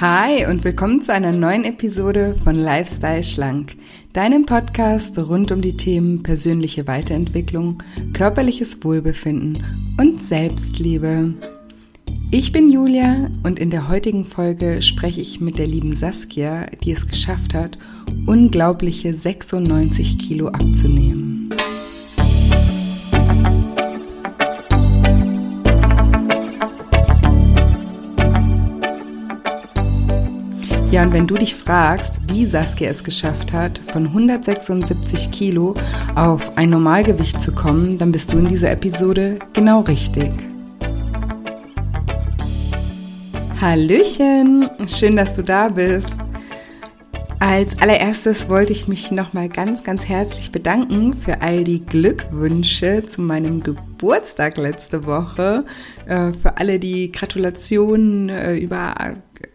Hi und willkommen zu einer neuen Episode von Lifestyle Schlank, deinem Podcast rund um die Themen persönliche Weiterentwicklung, körperliches Wohlbefinden und Selbstliebe. Ich bin Julia und in der heutigen Folge spreche ich mit der lieben Saskia, die es geschafft hat, unglaubliche 96 Kilo abzunehmen. Ja, und wenn du dich fragst, wie Saskia es geschafft hat, von 176 Kilo auf ein Normalgewicht zu kommen, dann bist du in dieser Episode genau richtig. Hallöchen, schön, dass du da bist. Als allererstes wollte ich mich nochmal ganz, ganz herzlich bedanken für all die Glückwünsche zu meinem Geburtstag letzte Woche. Äh, für alle die Gratulationen äh, über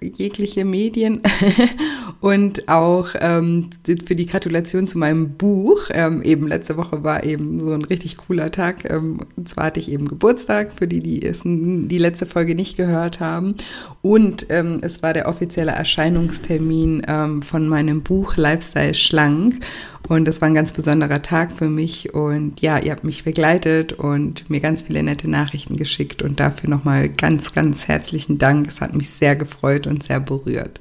jegliche Medien und auch ähm, für die Gratulation zu meinem Buch. Ähm, eben letzte Woche war eben so ein richtig cooler Tag. Ähm, und zwar hatte ich eben Geburtstag, für die, die es die letzte Folge nicht gehört haben. Und ähm, es war der offizielle Erscheinungstermin ähm, von meinem Buch Lifestyle Schlank. Und das war ein ganz besonderer Tag für mich. Und ja, ihr habt mich begleitet und mir ganz viele nette Nachrichten geschickt. Und dafür nochmal ganz, ganz herzlichen Dank. Es hat mich sehr gefreut und sehr berührt.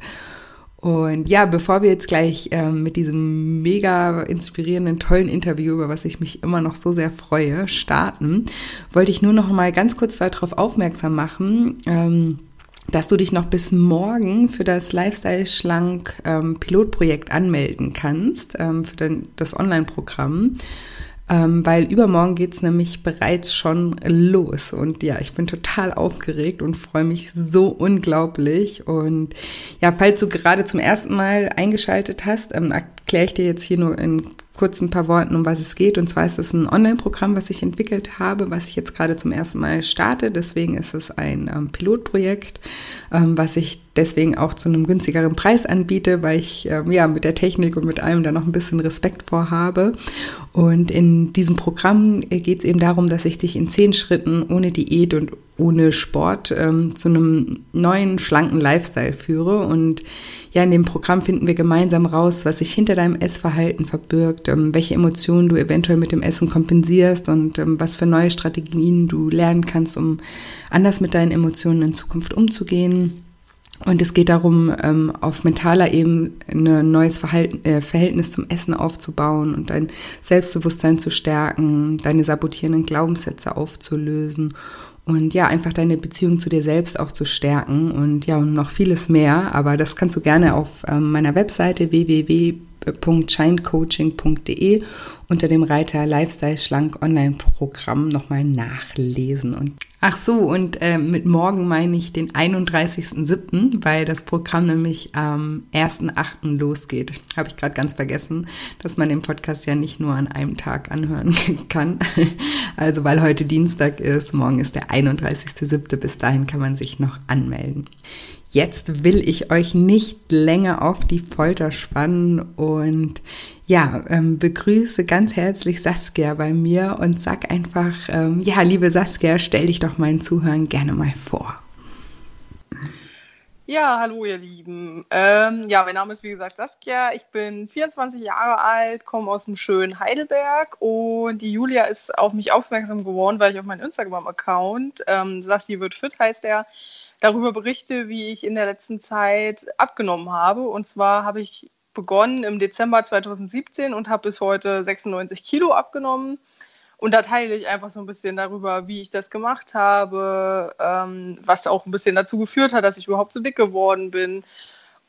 Und ja, bevor wir jetzt gleich ähm, mit diesem mega inspirierenden, tollen Interview, über was ich mich immer noch so sehr freue, starten, wollte ich nur noch mal ganz kurz darauf aufmerksam machen, ähm, dass du dich noch bis morgen für das Lifestyle Schlank ähm, Pilotprojekt anmelden kannst, ähm, für den, das Online-Programm. Ähm, weil übermorgen geht es nämlich bereits schon los. Und ja, ich bin total aufgeregt und freue mich so unglaublich. Und ja, falls du gerade zum ersten Mal eingeschaltet hast, erkläre ich dir jetzt hier nur in kurz ein paar Worten, um was es geht. Und zwar ist es ein Online-Programm, was ich entwickelt habe, was ich jetzt gerade zum ersten Mal starte. Deswegen ist es ein ähm, Pilotprojekt, ähm, was ich deswegen auch zu einem günstigeren Preis anbiete, weil ich ähm, ja mit der Technik und mit allem da noch ein bisschen Respekt vorhabe. Und in diesem Programm geht es eben darum, dass ich dich in zehn Schritten ohne Diät und ohne Sport ähm, zu einem neuen, schlanken Lifestyle führe. Und ja, in dem Programm finden wir gemeinsam raus, was sich hinter deinem Essverhalten verbirgt, ähm, welche Emotionen du eventuell mit dem Essen kompensierst und ähm, was für neue Strategien du lernen kannst, um anders mit deinen Emotionen in Zukunft umzugehen. Und es geht darum, ähm, auf mentaler Ebene ein neues Verhalten, äh, Verhältnis zum Essen aufzubauen und dein Selbstbewusstsein zu stärken, deine sabotierenden Glaubenssätze aufzulösen und ja, einfach deine Beziehung zu dir selbst auch zu stärken und ja, und noch vieles mehr. Aber das kannst du gerne auf ähm, meiner Webseite www.shinecoaching.de unter dem Reiter Lifestyle Schlank Online Programm nochmal nachlesen. Und ach so, und äh, mit morgen meine ich den 31.07., weil das Programm nämlich am 1.08. losgeht. Habe ich gerade ganz vergessen, dass man den Podcast ja nicht nur an einem Tag anhören kann. Also weil heute Dienstag ist, morgen ist der 31.07. Bis dahin kann man sich noch anmelden. Jetzt will ich euch nicht länger auf die Folter spannen und ja, ähm, begrüße ganz herzlich Saskia bei mir und sag einfach, ähm, ja, liebe Saskia, stell dich doch meinen Zuhörern gerne mal vor. Ja, hallo ihr Lieben. Ähm, ja, mein Name ist wie gesagt Saskia. Ich bin 24 Jahre alt, komme aus dem schönen Heidelberg und die Julia ist auf mich aufmerksam geworden, weil ich auf meinem Instagram-Account, ähm, Sassi wird fit heißt der, darüber berichte, wie ich in der letzten Zeit abgenommen habe. Und zwar habe ich begonnen im Dezember 2017 und habe bis heute 96 Kilo abgenommen. Und da teile ich einfach so ein bisschen darüber, wie ich das gemacht habe, ähm, was auch ein bisschen dazu geführt hat, dass ich überhaupt so dick geworden bin.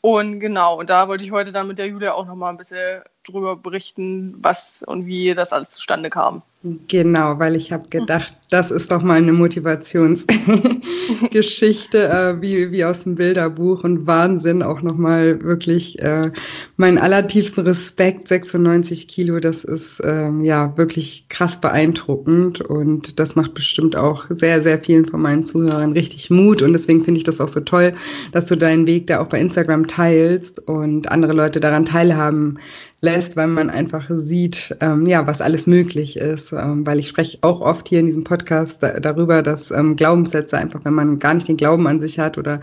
Und genau, und da wollte ich heute dann mit der Julia auch nochmal ein bisschen drüber berichten, was und wie das alles zustande kam. Genau, weil ich habe gedacht, das ist doch mal eine Motivationsgeschichte, äh, wie, wie aus dem Bilderbuch und Wahnsinn. Auch nochmal wirklich äh, meinen allertiefsten Respekt, 96 Kilo, das ist ähm, ja wirklich krass beeindruckend und das macht bestimmt auch sehr, sehr vielen von meinen Zuhörern richtig Mut und deswegen finde ich das auch so toll, dass du deinen Weg da auch bei Instagram teilst und andere Leute daran teilhaben lässt, weil man einfach sieht, ähm, ja, was alles möglich ist. Ähm, weil ich spreche auch oft hier in diesem Podcast da, darüber, dass ähm, Glaubenssätze einfach, wenn man gar nicht den Glauben an sich hat oder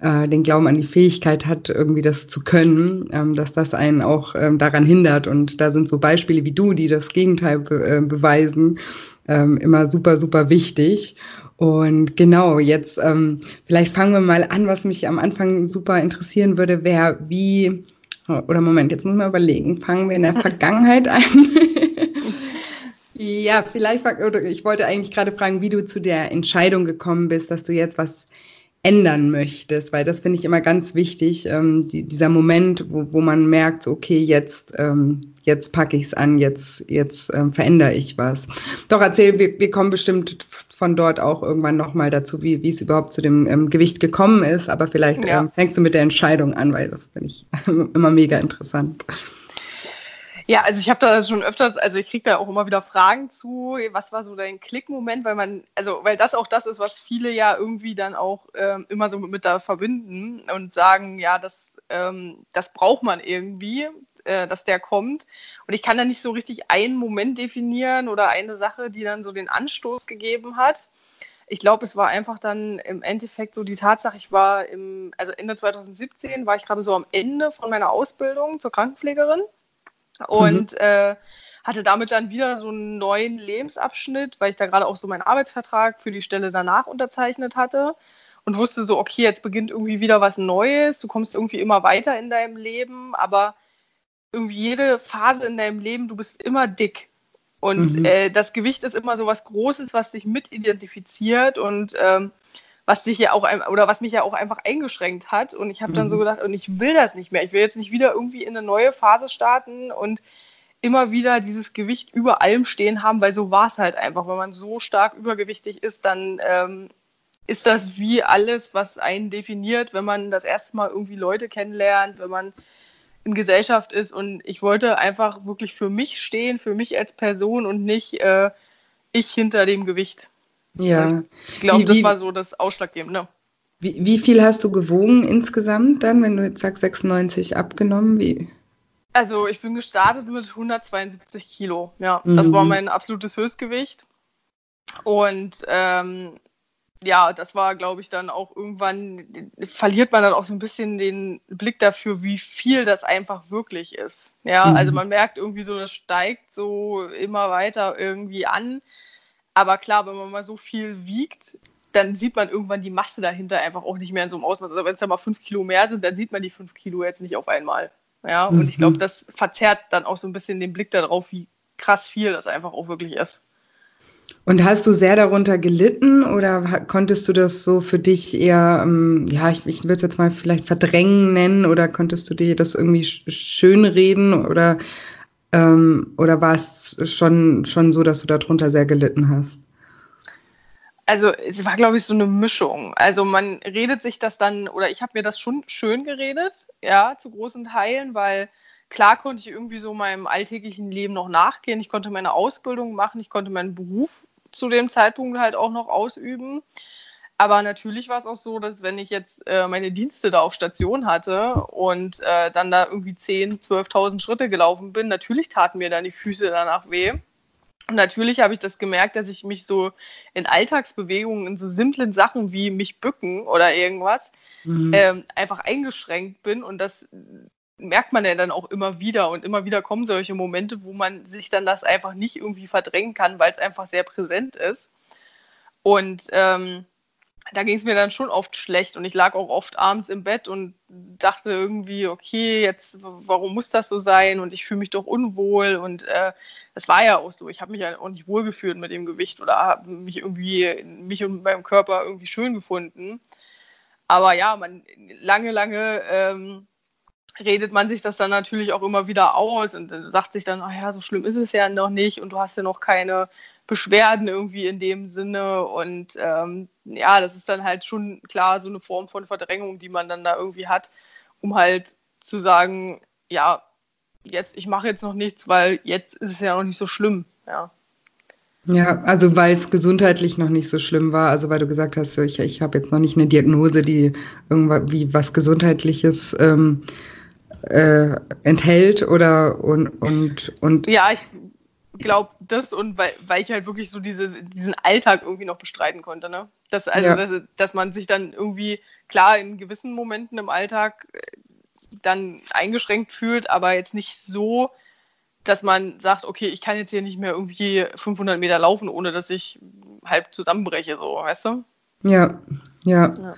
äh, den Glauben an die Fähigkeit hat, irgendwie das zu können, ähm, dass das einen auch ähm, daran hindert. Und da sind so Beispiele wie du, die das Gegenteil be äh, beweisen, ähm, immer super, super wichtig. Und genau, jetzt vielleicht fangen wir mal an, was mich am Anfang super interessieren würde, wäre, wie oder Moment, jetzt muss man überlegen, fangen wir in der Vergangenheit an. ja, vielleicht, oder ich wollte eigentlich gerade fragen, wie du zu der Entscheidung gekommen bist, dass du jetzt was ändern möchtest, weil das finde ich immer ganz wichtig, ähm, die, dieser Moment, wo, wo man merkt, okay, jetzt, ähm, jetzt packe ich es an, jetzt, jetzt ähm, verändere ich was. Doch erzähl, wir, wir kommen bestimmt von dort auch irgendwann nochmal dazu, wie, wie es überhaupt zu dem ähm, Gewicht gekommen ist, aber vielleicht ja. ähm, fängst du mit der Entscheidung an, weil das finde ich immer mega interessant. Ja, also ich habe da schon öfters, also ich kriege da auch immer wieder Fragen zu, was war so dein Klickmoment, weil man, also weil das auch das ist, was viele ja irgendwie dann auch ähm, immer so mit, mit, da verbinden und sagen, ja, das, ähm, das braucht man irgendwie, äh, dass der kommt. Und ich kann da nicht so richtig einen Moment definieren oder eine Sache, die dann so den Anstoß gegeben hat. Ich glaube, es war einfach dann im Endeffekt so die Tatsache, ich war im, also Ende 2017 war ich gerade so am Ende von meiner Ausbildung zur Krankenpflegerin und mhm. äh, hatte damit dann wieder so einen neuen Lebensabschnitt, weil ich da gerade auch so meinen Arbeitsvertrag für die Stelle danach unterzeichnet hatte und wusste so, okay, jetzt beginnt irgendwie wieder was Neues, du kommst irgendwie immer weiter in deinem Leben, aber irgendwie jede Phase in deinem Leben, du bist immer dick. Und mhm. äh, das Gewicht ist immer so was Großes, was dich mit identifiziert und ähm, was dich ja auch oder was mich ja auch einfach eingeschränkt hat. Und ich habe dann mhm. so gedacht, und ich will das nicht mehr. Ich will jetzt nicht wieder irgendwie in eine neue Phase starten und immer wieder dieses Gewicht über allem stehen haben, weil so war es halt einfach. Wenn man so stark übergewichtig ist, dann ähm, ist das wie alles, was einen definiert, wenn man das erste Mal irgendwie Leute kennenlernt, wenn man in Gesellschaft ist. Und ich wollte einfach wirklich für mich stehen, für mich als Person und nicht äh, ich hinter dem Gewicht. Ja. Ich glaube, das war so das Ausschlaggebende. Wie, wie viel hast du gewogen insgesamt dann, wenn du jetzt sagst 96 abgenommen? Wie? Also ich bin gestartet mit 172 Kilo. Ja, mhm. das war mein absolutes Höchstgewicht. Und ähm, ja, das war, glaube ich, dann auch irgendwann, verliert man dann auch so ein bisschen den Blick dafür, wie viel das einfach wirklich ist. Ja, mhm. also man merkt irgendwie so, das steigt so immer weiter irgendwie an. Aber klar, wenn man mal so viel wiegt, dann sieht man irgendwann die Masse dahinter einfach auch nicht mehr in so einem Ausmaß. Also wenn es da mal fünf Kilo mehr sind, dann sieht man die fünf Kilo jetzt nicht auf einmal. Ja, und mhm. ich glaube, das verzerrt dann auch so ein bisschen den Blick darauf, wie krass viel das einfach auch wirklich ist. Und hast du sehr darunter gelitten oder konntest du das so für dich eher, ähm, ja, ich, ich würde es jetzt mal vielleicht verdrängen nennen oder konntest du dir das irgendwie schönreden oder ähm, oder war es schon, schon so, dass du darunter sehr gelitten hast? Also es war, glaube ich, so eine Mischung. Also man redet sich das dann, oder ich habe mir das schon schön geredet, ja, zu großen Teilen, weil klar konnte ich irgendwie so meinem alltäglichen Leben noch nachgehen. Ich konnte meine Ausbildung machen, ich konnte meinen Beruf zu dem Zeitpunkt halt auch noch ausüben. Aber natürlich war es auch so, dass wenn ich jetzt äh, meine Dienste da auf Station hatte und äh, dann da irgendwie 10.000, 12.000 Schritte gelaufen bin, natürlich taten mir dann die Füße danach weh. Und natürlich habe ich das gemerkt, dass ich mich so in Alltagsbewegungen, in so simplen Sachen wie mich bücken oder irgendwas, mhm. ähm, einfach eingeschränkt bin. Und das merkt man ja dann auch immer wieder. Und immer wieder kommen solche Momente, wo man sich dann das einfach nicht irgendwie verdrängen kann, weil es einfach sehr präsent ist. Und ähm, da ging es mir dann schon oft schlecht und ich lag auch oft abends im Bett und dachte irgendwie, okay, jetzt, warum muss das so sein und ich fühle mich doch unwohl und äh, das war ja auch so. Ich habe mich ja auch nicht wohlgefühlt mit dem Gewicht oder habe mich irgendwie, mich und meinem Körper irgendwie schön gefunden. Aber ja, man, lange, lange ähm, redet man sich das dann natürlich auch immer wieder aus und sagt sich dann, ach ja, so schlimm ist es ja noch nicht und du hast ja noch keine Beschwerden irgendwie in dem Sinne. Und ähm, ja, das ist dann halt schon klar so eine Form von Verdrängung, die man dann da irgendwie hat, um halt zu sagen, ja, jetzt, ich mache jetzt noch nichts, weil jetzt ist es ja noch nicht so schlimm, ja. Ja, also weil es gesundheitlich noch nicht so schlimm war, also weil du gesagt hast, ich, ich habe jetzt noch nicht eine Diagnose, die irgendwie was Gesundheitliches ähm, äh, enthält oder und, und, und. Ja, ich glaube das und weil, weil ich halt wirklich so diese, diesen Alltag irgendwie noch bestreiten konnte, ne? Dass, also, ja. dass, dass man sich dann irgendwie, klar, in gewissen Momenten im Alltag äh, dann eingeschränkt fühlt, aber jetzt nicht so, dass man sagt, okay, ich kann jetzt hier nicht mehr irgendwie 500 Meter laufen, ohne dass ich halb zusammenbreche, so, weißt du? Ja, ja. ja.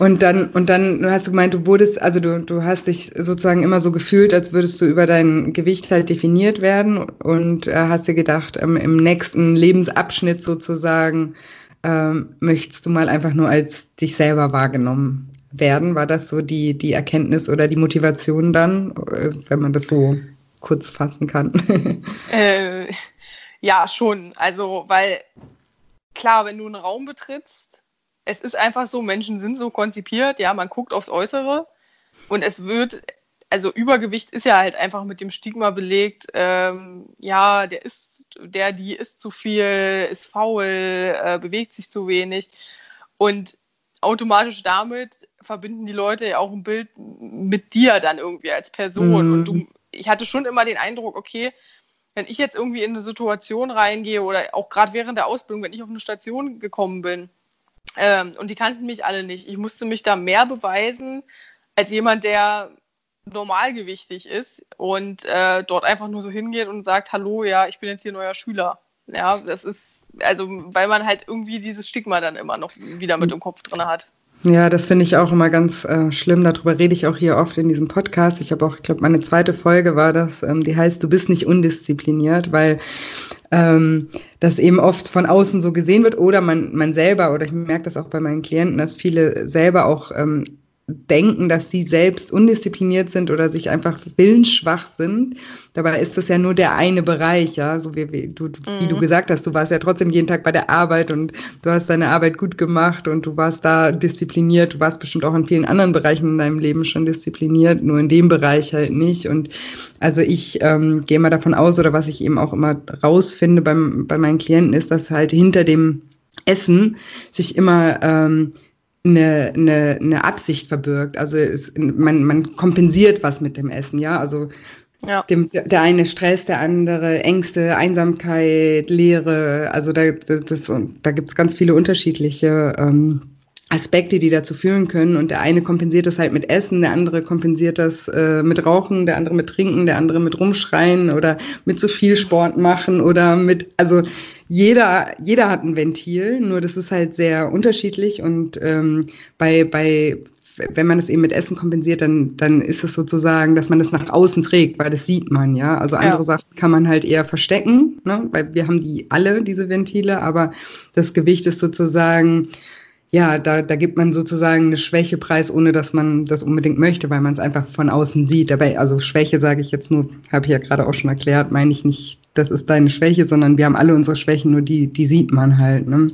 Und dann, und dann hast du gemeint, du wurdest, also du, du hast dich sozusagen immer so gefühlt, als würdest du über dein Gewicht halt definiert werden und äh, hast dir gedacht, ähm, im nächsten Lebensabschnitt sozusagen ähm, möchtest du mal einfach nur als dich selber wahrgenommen werden. War das so die, die Erkenntnis oder die Motivation dann, äh, wenn man das so kurz fassen kann? äh, ja, schon. Also, weil klar, wenn du einen Raum betrittst, es ist einfach so, Menschen sind so konzipiert, ja, man guckt aufs Äußere. Und es wird, also Übergewicht ist ja halt einfach mit dem Stigma belegt, ähm, ja, der ist, der, die isst zu viel, ist faul, äh, bewegt sich zu wenig. Und automatisch damit verbinden die Leute ja auch ein Bild mit dir dann irgendwie als Person. Mhm. und du, ich hatte schon immer den Eindruck, okay, wenn ich jetzt irgendwie in eine Situation reingehe oder auch gerade während der Ausbildung, wenn ich auf eine Station gekommen bin ähm, und die kannten mich alle nicht, ich musste mich da mehr beweisen als jemand, der normalgewichtig ist und äh, dort einfach nur so hingeht und sagt, hallo, ja, ich bin jetzt hier neuer Schüler. Ja, das ist, also, weil man halt irgendwie dieses Stigma dann immer noch wieder mit im Kopf drin hat. Ja, das finde ich auch immer ganz äh, schlimm. Darüber rede ich auch hier oft in diesem Podcast. Ich habe auch, ich glaube, meine zweite Folge war das, ähm, die heißt, du bist nicht undiszipliniert, weil ähm, das eben oft von außen so gesehen wird oder man, man selber, oder ich merke das auch bei meinen Klienten, dass viele selber auch ähm, denken, dass sie selbst undiszipliniert sind oder sich einfach willensschwach sind. Dabei ist das ja nur der eine Bereich, ja, so wie, wie, du, mhm. wie du mhm. gesagt hast, du warst ja trotzdem jeden Tag bei der Arbeit und du hast deine Arbeit gut gemacht und du warst da diszipliniert. Du warst bestimmt auch in vielen anderen Bereichen in deinem Leben schon diszipliniert, nur in dem Bereich halt nicht. Und also ich ähm, gehe mal davon aus, oder was ich eben auch immer rausfinde beim, bei meinen Klienten, ist, dass halt hinter dem Essen sich immer ähm, eine, eine, eine Absicht verbirgt. Also es, man, man kompensiert was mit dem Essen, ja. Also ja. Dem, der eine Stress, der andere Ängste, Einsamkeit, Leere. Also da, das, da gibt es ganz viele unterschiedliche ähm, Aspekte, die dazu führen können. Und der eine kompensiert das halt mit Essen, der andere kompensiert das äh, mit Rauchen, der andere mit Trinken, der andere mit Rumschreien oder mit zu viel Sport machen oder mit, also jeder, jeder hat ein Ventil, nur das ist halt sehr unterschiedlich und ähm, bei, bei wenn man es eben mit Essen kompensiert, dann, dann ist es sozusagen, dass man das nach außen trägt, weil das sieht man, ja. Also andere ja. Sachen kann man halt eher verstecken, ne? weil wir haben die alle, diese Ventile, aber das Gewicht ist sozusagen ja, da, da gibt man sozusagen eine Schwäche preis, ohne dass man das unbedingt möchte, weil man es einfach von außen sieht. Dabei, also Schwäche sage ich jetzt nur, habe ich ja gerade auch schon erklärt, meine ich nicht, das ist deine Schwäche, sondern wir haben alle unsere Schwächen, nur die, die sieht man halt. Ne? Mhm.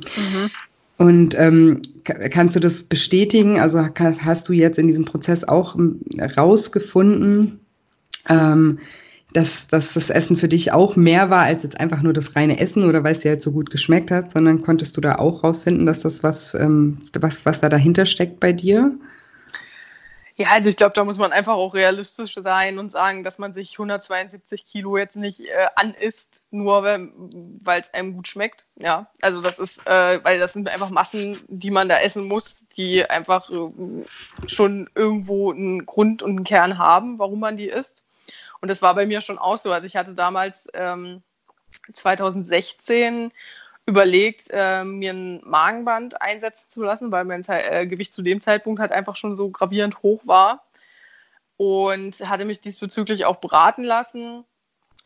Und ähm, kannst du das bestätigen? Also hast du jetzt in diesem Prozess auch rausgefunden, ähm, dass, dass das Essen für dich auch mehr war als jetzt einfach nur das reine Essen oder weil es dir halt so gut geschmeckt hat, sondern konntest du da auch rausfinden, dass das was, ähm, was, was da dahinter steckt bei dir? Ja, also ich glaube, da muss man einfach auch realistisch sein und sagen, dass man sich 172 Kilo jetzt nicht äh, anisst, nur weil es einem gut schmeckt. Ja, also das ist, äh, weil das sind einfach Massen, die man da essen muss, die einfach äh, schon irgendwo einen Grund und einen Kern haben, warum man die isst. Und das war bei mir schon auch so. Also ich hatte damals ähm, 2016 überlegt, äh, mir ein Magenband einsetzen zu lassen, weil mein Ze äh, Gewicht zu dem Zeitpunkt halt einfach schon so gravierend hoch war. Und hatte mich diesbezüglich auch beraten lassen.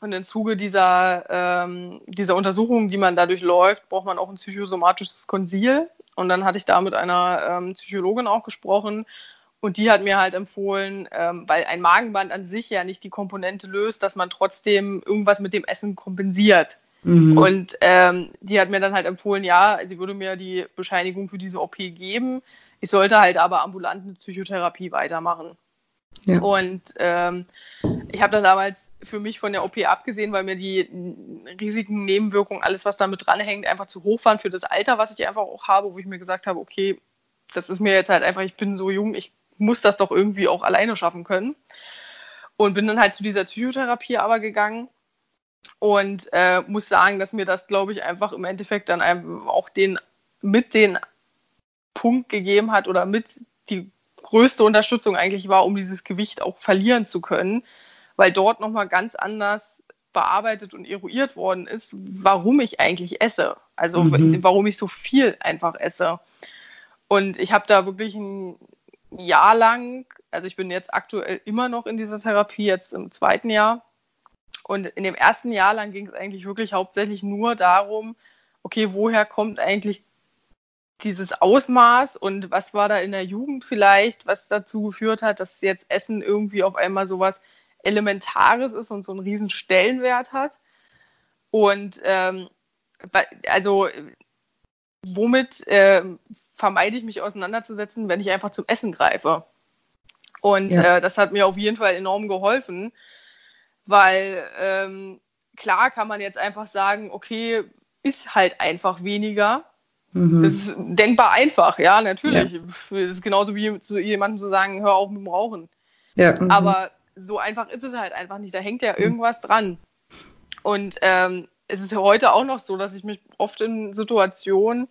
Und im Zuge dieser, ähm, dieser Untersuchung, die man dadurch läuft, braucht man auch ein psychosomatisches Konsil. Und dann hatte ich da mit einer ähm, Psychologin auch gesprochen und die hat mir halt empfohlen, ähm, weil ein Magenband an sich ja nicht die Komponente löst, dass man trotzdem irgendwas mit dem Essen kompensiert. Mhm. Und ähm, die hat mir dann halt empfohlen, ja, sie würde mir die Bescheinigung für diese OP geben. Ich sollte halt aber ambulante Psychotherapie weitermachen. Ja. Und ähm, ich habe dann damals für mich von der OP abgesehen, weil mir die Risiken, Nebenwirkungen, alles, was damit dranhängt, einfach zu hoch waren für das Alter, was ich einfach auch habe, wo ich mir gesagt habe, okay, das ist mir jetzt halt einfach, ich bin so jung, ich muss das doch irgendwie auch alleine schaffen können. Und bin dann halt zu dieser Psychotherapie aber gegangen und äh, muss sagen, dass mir das, glaube ich, einfach im Endeffekt dann auch den mit den Punkt gegeben hat oder mit die größte Unterstützung eigentlich war, um dieses Gewicht auch verlieren zu können, weil dort nochmal ganz anders bearbeitet und eruiert worden ist, warum ich eigentlich esse. Also mhm. warum ich so viel einfach esse. Und ich habe da wirklich ein Jahr lang, also ich bin jetzt aktuell immer noch in dieser Therapie, jetzt im zweiten Jahr. Und in dem ersten Jahr lang ging es eigentlich wirklich hauptsächlich nur darum, okay, woher kommt eigentlich dieses Ausmaß und was war da in der Jugend vielleicht, was dazu geführt hat, dass jetzt Essen irgendwie auf einmal sowas Elementares ist und so einen riesen Stellenwert hat. Und ähm, also womit äh, vermeide ich mich auseinanderzusetzen, wenn ich einfach zum Essen greife. Und ja. äh, das hat mir auf jeden Fall enorm geholfen, weil ähm, klar kann man jetzt einfach sagen, okay, ist halt einfach weniger. Mhm. Das ist denkbar einfach, ja, natürlich. Ja. Das ist genauso wie zu jemandem zu sagen, hör auf mit dem Rauchen. Ja, mhm. Aber so einfach ist es halt einfach nicht. Da hängt ja irgendwas dran. Und ähm, es ist ja heute auch noch so, dass ich mich oft in Situationen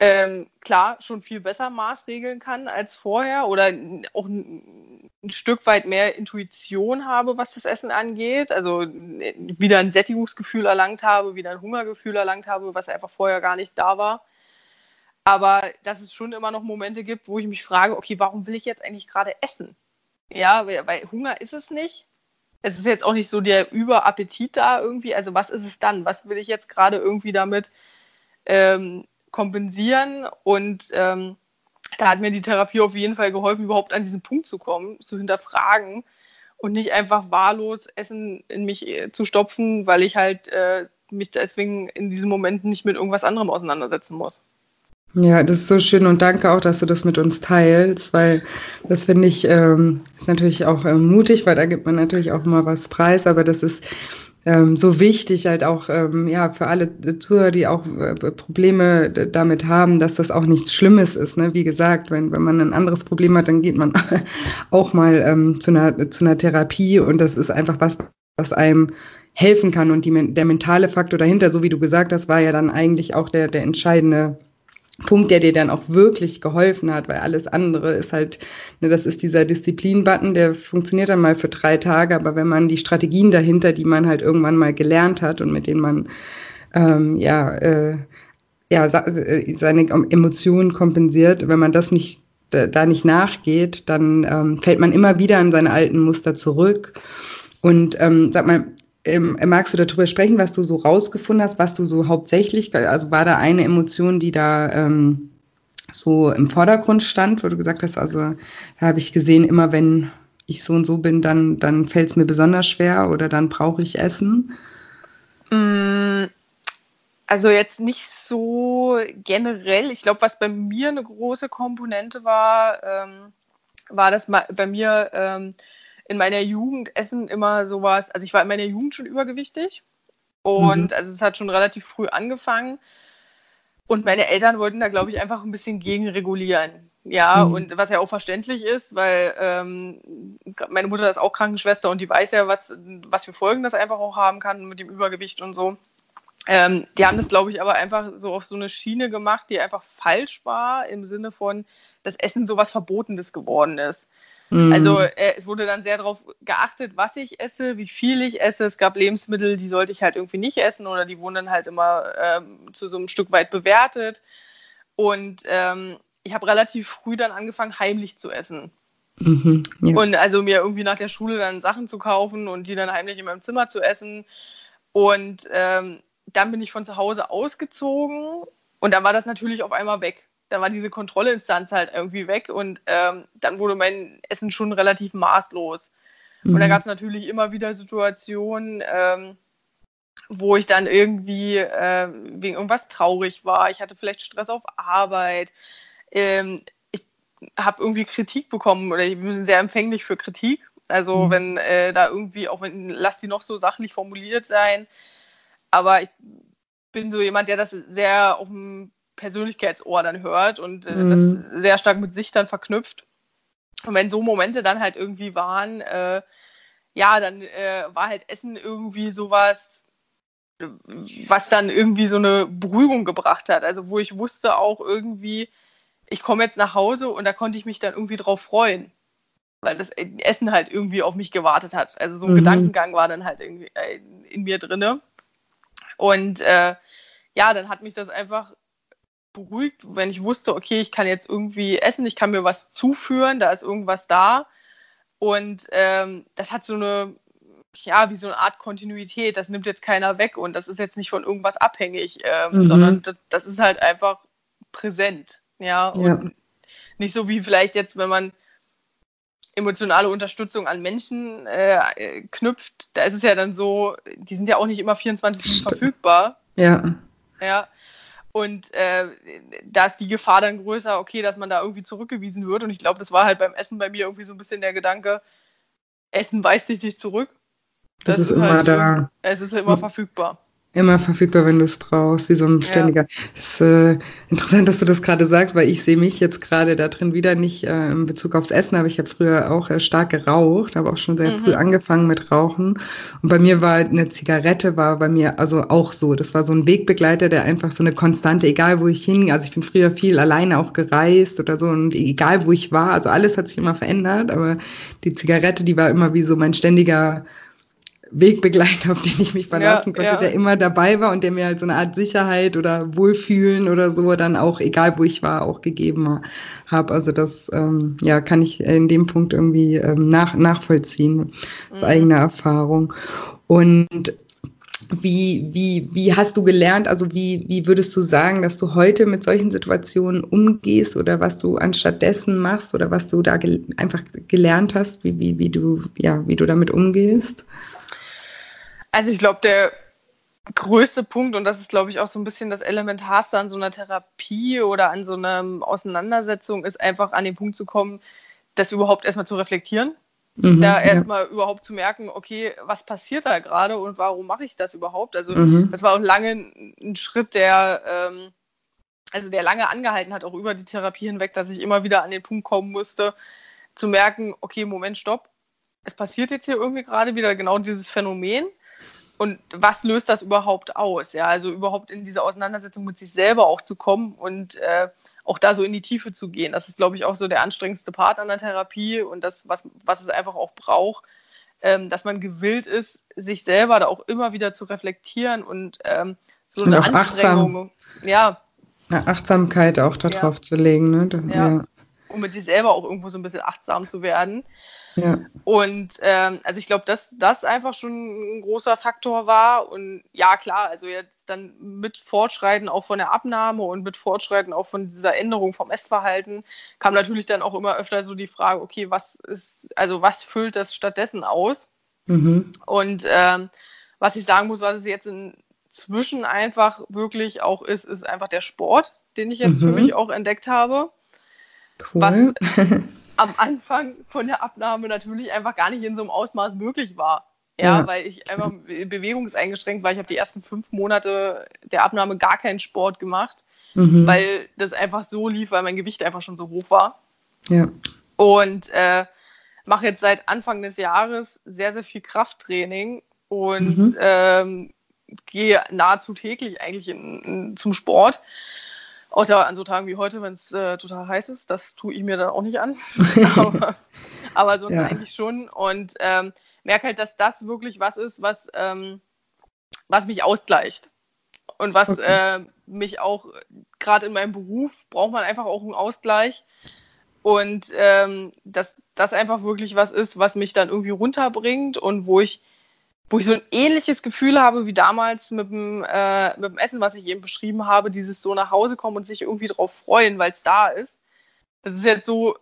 ähm, klar schon viel besser maßregeln kann als vorher oder auch ein, Stück weit mehr Intuition habe, was das Essen angeht. Also äh, wieder ein Sättigungsgefühl erlangt habe, wieder ein Hungergefühl erlangt habe, was einfach vorher gar nicht da war. Aber dass es schon immer noch Momente gibt, wo ich mich frage, okay, warum will ich jetzt eigentlich gerade essen? Ja, weil Hunger ist es nicht. Es ist jetzt auch nicht so der Überappetit da irgendwie. Also was ist es dann? Was will ich jetzt gerade irgendwie damit ähm, kompensieren? Und ähm, da hat mir die Therapie auf jeden Fall geholfen, überhaupt an diesen Punkt zu kommen, zu hinterfragen und nicht einfach wahllos Essen in mich äh, zu stopfen, weil ich halt äh, mich deswegen in diesem Moment nicht mit irgendwas anderem auseinandersetzen muss. Ja, das ist so schön und danke auch, dass du das mit uns teilst, weil das finde ich ähm, ist natürlich auch ähm, mutig, weil da gibt man natürlich auch mal was preis, aber das ist ähm, so wichtig halt auch ähm, ja für alle Zuhörer, die auch äh, Probleme damit haben, dass das auch nichts Schlimmes ist. Ne? Wie gesagt, wenn, wenn man ein anderes Problem hat, dann geht man auch mal ähm, zu, einer, zu einer Therapie und das ist einfach was, was einem helfen kann und die, der mentale Faktor dahinter, so wie du gesagt hast, war ja dann eigentlich auch der, der entscheidende Punkt, der dir dann auch wirklich geholfen hat, weil alles andere ist halt, ne, das ist dieser Disziplin-Button, der funktioniert dann mal für drei Tage, aber wenn man die Strategien dahinter, die man halt irgendwann mal gelernt hat und mit denen man ähm, ja, äh, ja äh, seine Emotionen kompensiert, wenn man das nicht da nicht nachgeht, dann ähm, fällt man immer wieder in seine alten Muster zurück. Und ähm, sag mal, ähm, magst du darüber sprechen, was du so rausgefunden hast, was du so hauptsächlich, also war da eine Emotion, die da ähm, so im Vordergrund stand, wo du gesagt hast, also da habe ich gesehen, immer wenn ich so und so bin, dann, dann fällt es mir besonders schwer oder dann brauche ich Essen? Mm, also jetzt nicht so generell. Ich glaube, was bei mir eine große Komponente war, ähm, war, dass bei mir ähm, in meiner Jugend Essen immer sowas, also ich war in meiner Jugend schon übergewichtig und mhm. also es hat schon relativ früh angefangen. Und meine Eltern wollten da, glaube ich, einfach ein bisschen gegenregulieren. Ja, mhm. und was ja auch verständlich ist, weil ähm, meine Mutter ist auch Krankenschwester und die weiß ja, was, was für Folgen das einfach auch haben kann mit dem Übergewicht und so. Ähm, die haben das, glaube ich, aber einfach so auf so eine Schiene gemacht, die einfach falsch war, im Sinne von, dass Essen so was Verbotenes geworden ist. Also mhm. äh, es wurde dann sehr darauf geachtet, was ich esse, wie viel ich esse. Es gab Lebensmittel, die sollte ich halt irgendwie nicht essen oder die wurden dann halt immer ähm, zu so einem Stück weit bewertet. Und ähm, ich habe relativ früh dann angefangen, heimlich zu essen. Mhm, ja. Und also mir irgendwie nach der Schule dann Sachen zu kaufen und die dann heimlich in meinem Zimmer zu essen. Und ähm, dann bin ich von zu Hause ausgezogen und dann war das natürlich auf einmal weg da war diese Kontrollinstanz halt irgendwie weg und ähm, dann wurde mein Essen schon relativ maßlos. Mhm. Und da gab es natürlich immer wieder Situationen, ähm, wo ich dann irgendwie äh, wegen irgendwas traurig war. Ich hatte vielleicht Stress auf Arbeit. Ähm, ich habe irgendwie Kritik bekommen oder ich bin sehr empfänglich für Kritik. Also mhm. wenn äh, da irgendwie, auch wenn, lass die noch so sachlich formuliert sein, aber ich bin so jemand, der das sehr auf dem Persönlichkeitsohr dann hört und äh, mhm. das sehr stark mit sich dann verknüpft. Und wenn so Momente dann halt irgendwie waren, äh, ja, dann äh, war halt Essen irgendwie sowas, was dann irgendwie so eine Beruhigung gebracht hat. Also wo ich wusste auch irgendwie, ich komme jetzt nach Hause und da konnte ich mich dann irgendwie drauf freuen. Weil das Essen halt irgendwie auf mich gewartet hat. Also so ein mhm. Gedankengang war dann halt irgendwie äh, in mir drinne. Und äh, ja, dann hat mich das einfach beruhigt, wenn ich wusste, okay, ich kann jetzt irgendwie essen, ich kann mir was zuführen, da ist irgendwas da. Und ähm, das hat so eine, ja, wie so eine Art Kontinuität, das nimmt jetzt keiner weg und das ist jetzt nicht von irgendwas abhängig, ähm, mhm. sondern das, das, ist halt einfach präsent. Ja, ja. nicht so wie vielleicht jetzt, wenn man emotionale Unterstützung an Menschen äh, knüpft, da ist es ja dann so, die sind ja auch nicht immer 24 Stunden verfügbar. Ja. Ja. Und äh, da ist die Gefahr dann größer, okay, dass man da irgendwie zurückgewiesen wird. Und ich glaube, das war halt beim Essen bei mir irgendwie so ein bisschen der Gedanke, Essen weist dich nicht zurück. Das, das ist, ist, immer halt, da. Es ist immer verfügbar immer verfügbar, wenn du es brauchst, wie so ein ständiger. Es ja. ist äh, interessant, dass du das gerade sagst, weil ich sehe mich jetzt gerade da drin wieder nicht äh, in Bezug aufs Essen, aber ich habe früher auch äh, stark geraucht, habe auch schon sehr mhm. früh angefangen mit Rauchen. Und bei mir war eine Zigarette, war bei mir also auch so. Das war so ein Wegbegleiter, der einfach so eine Konstante, egal wo ich hing, also ich bin früher viel alleine auch gereist oder so und egal wo ich war, also alles hat sich immer verändert, aber die Zigarette, die war immer wie so mein ständiger Wegbegleiter, auf den ich mich verlassen ja, konnte, ja. der immer dabei war und der mir halt so eine Art Sicherheit oder Wohlfühlen oder so dann auch, egal wo ich war, auch gegeben habe. Also das ähm, ja, kann ich in dem Punkt irgendwie ähm, nach, nachvollziehen, aus mhm. eigener Erfahrung. Und wie, wie, wie hast du gelernt, also wie, wie würdest du sagen, dass du heute mit solchen Situationen umgehst oder was du anstattdessen machst oder was du da gel einfach gelernt hast, wie, wie, wie, du, ja, wie du damit umgehst? Also ich glaube, der größte Punkt, und das ist, glaube ich, auch so ein bisschen das Elementarste an so einer Therapie oder an so einer Auseinandersetzung, ist einfach an den Punkt zu kommen, das überhaupt erstmal zu reflektieren. Mhm, da erstmal ja. überhaupt zu merken, okay, was passiert da gerade und warum mache ich das überhaupt? Also mhm. das war auch lange ein Schritt, der, ähm, also der lange angehalten hat, auch über die Therapie hinweg, dass ich immer wieder an den Punkt kommen musste, zu merken, okay, Moment, stopp, es passiert jetzt hier irgendwie gerade wieder genau dieses Phänomen und was löst das überhaupt aus? Ja, also überhaupt in diese Auseinandersetzung mit sich selber auch zu kommen und äh, auch da so in die Tiefe zu gehen. Das ist, glaube ich, auch so der anstrengendste Part an der Therapie und das, was, was es einfach auch braucht, ähm, dass man gewillt ist, sich selber da auch immer wieder zu reflektieren und ähm, so und eine Anstrengung. Achtsam. Ja. Achtsamkeit auch darauf ja. zu legen. Ne? Ja. ja. Um mit sich selber auch irgendwo so ein bisschen achtsam zu werden. Ja. Und ähm, also ich glaube, dass das einfach schon ein großer Faktor war. Und ja, klar, also jetzt dann mit Fortschreiten auch von der Abnahme und mit Fortschreiten auch von dieser Änderung vom Essverhalten kam natürlich dann auch immer öfter so die Frage, okay, was ist, also was füllt das stattdessen aus? Mhm. Und ähm, was ich sagen muss, was es jetzt inzwischen einfach wirklich auch ist, ist einfach der Sport, den ich jetzt mhm. für mich auch entdeckt habe. Cool. Was am Anfang von der Abnahme natürlich einfach gar nicht in so einem Ausmaß möglich war. Ja, ja. weil ich einfach bewegungseingeschränkt war. Ich habe die ersten fünf Monate der Abnahme gar keinen Sport gemacht, mhm. weil das einfach so lief, weil mein Gewicht einfach schon so hoch war. Ja. Und äh, mache jetzt seit Anfang des Jahres sehr, sehr viel Krafttraining und mhm. ähm, gehe nahezu täglich eigentlich in, in, zum Sport. Außer an so Tagen wie heute, wenn es äh, total heiß ist. Das tue ich mir dann auch nicht an. aber, aber sonst ja. eigentlich schon. Und ähm, merke halt, dass das wirklich was ist, was, ähm, was mich ausgleicht. Und was okay. äh, mich auch, gerade in meinem Beruf, braucht man einfach auch einen Ausgleich. Und ähm, dass das einfach wirklich was ist, was mich dann irgendwie runterbringt und wo ich wo ich so ein ähnliches Gefühl habe wie damals mit dem, äh, mit dem Essen, was ich eben beschrieben habe, dieses so nach Hause kommen und sich irgendwie drauf freuen, weil es da ist. Das ist jetzt so,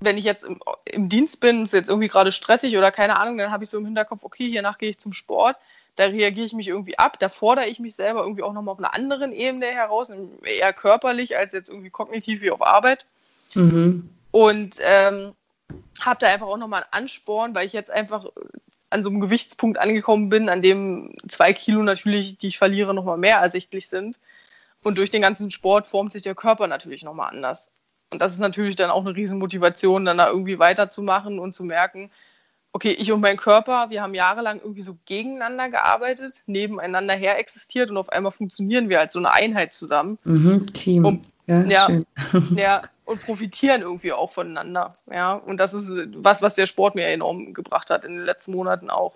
wenn ich jetzt im, im Dienst bin, ist jetzt irgendwie gerade stressig oder keine Ahnung, dann habe ich so im Hinterkopf, okay, hiernach gehe ich zum Sport, da reagiere ich mich irgendwie ab, da fordere ich mich selber irgendwie auch nochmal auf einer anderen Ebene heraus, eher körperlich als jetzt irgendwie kognitiv wie auf Arbeit. Mhm. Und ähm, habe da einfach auch nochmal einen Ansporn, weil ich jetzt einfach an so einem Gewichtspunkt angekommen bin, an dem zwei Kilo natürlich, die ich verliere, nochmal mehr ersichtlich sind. Und durch den ganzen Sport formt sich der Körper natürlich nochmal anders. Und das ist natürlich dann auch eine Riesenmotivation, dann da irgendwie weiterzumachen und zu merken, okay, ich und mein Körper, wir haben jahrelang irgendwie so gegeneinander gearbeitet, nebeneinander her existiert und auf einmal funktionieren wir als so eine Einheit zusammen. Mhm, Team. Und, ja, ja, ja, und profitieren irgendwie auch voneinander. Ja, und das ist was, was der Sport mir enorm gebracht hat in den letzten Monaten auch.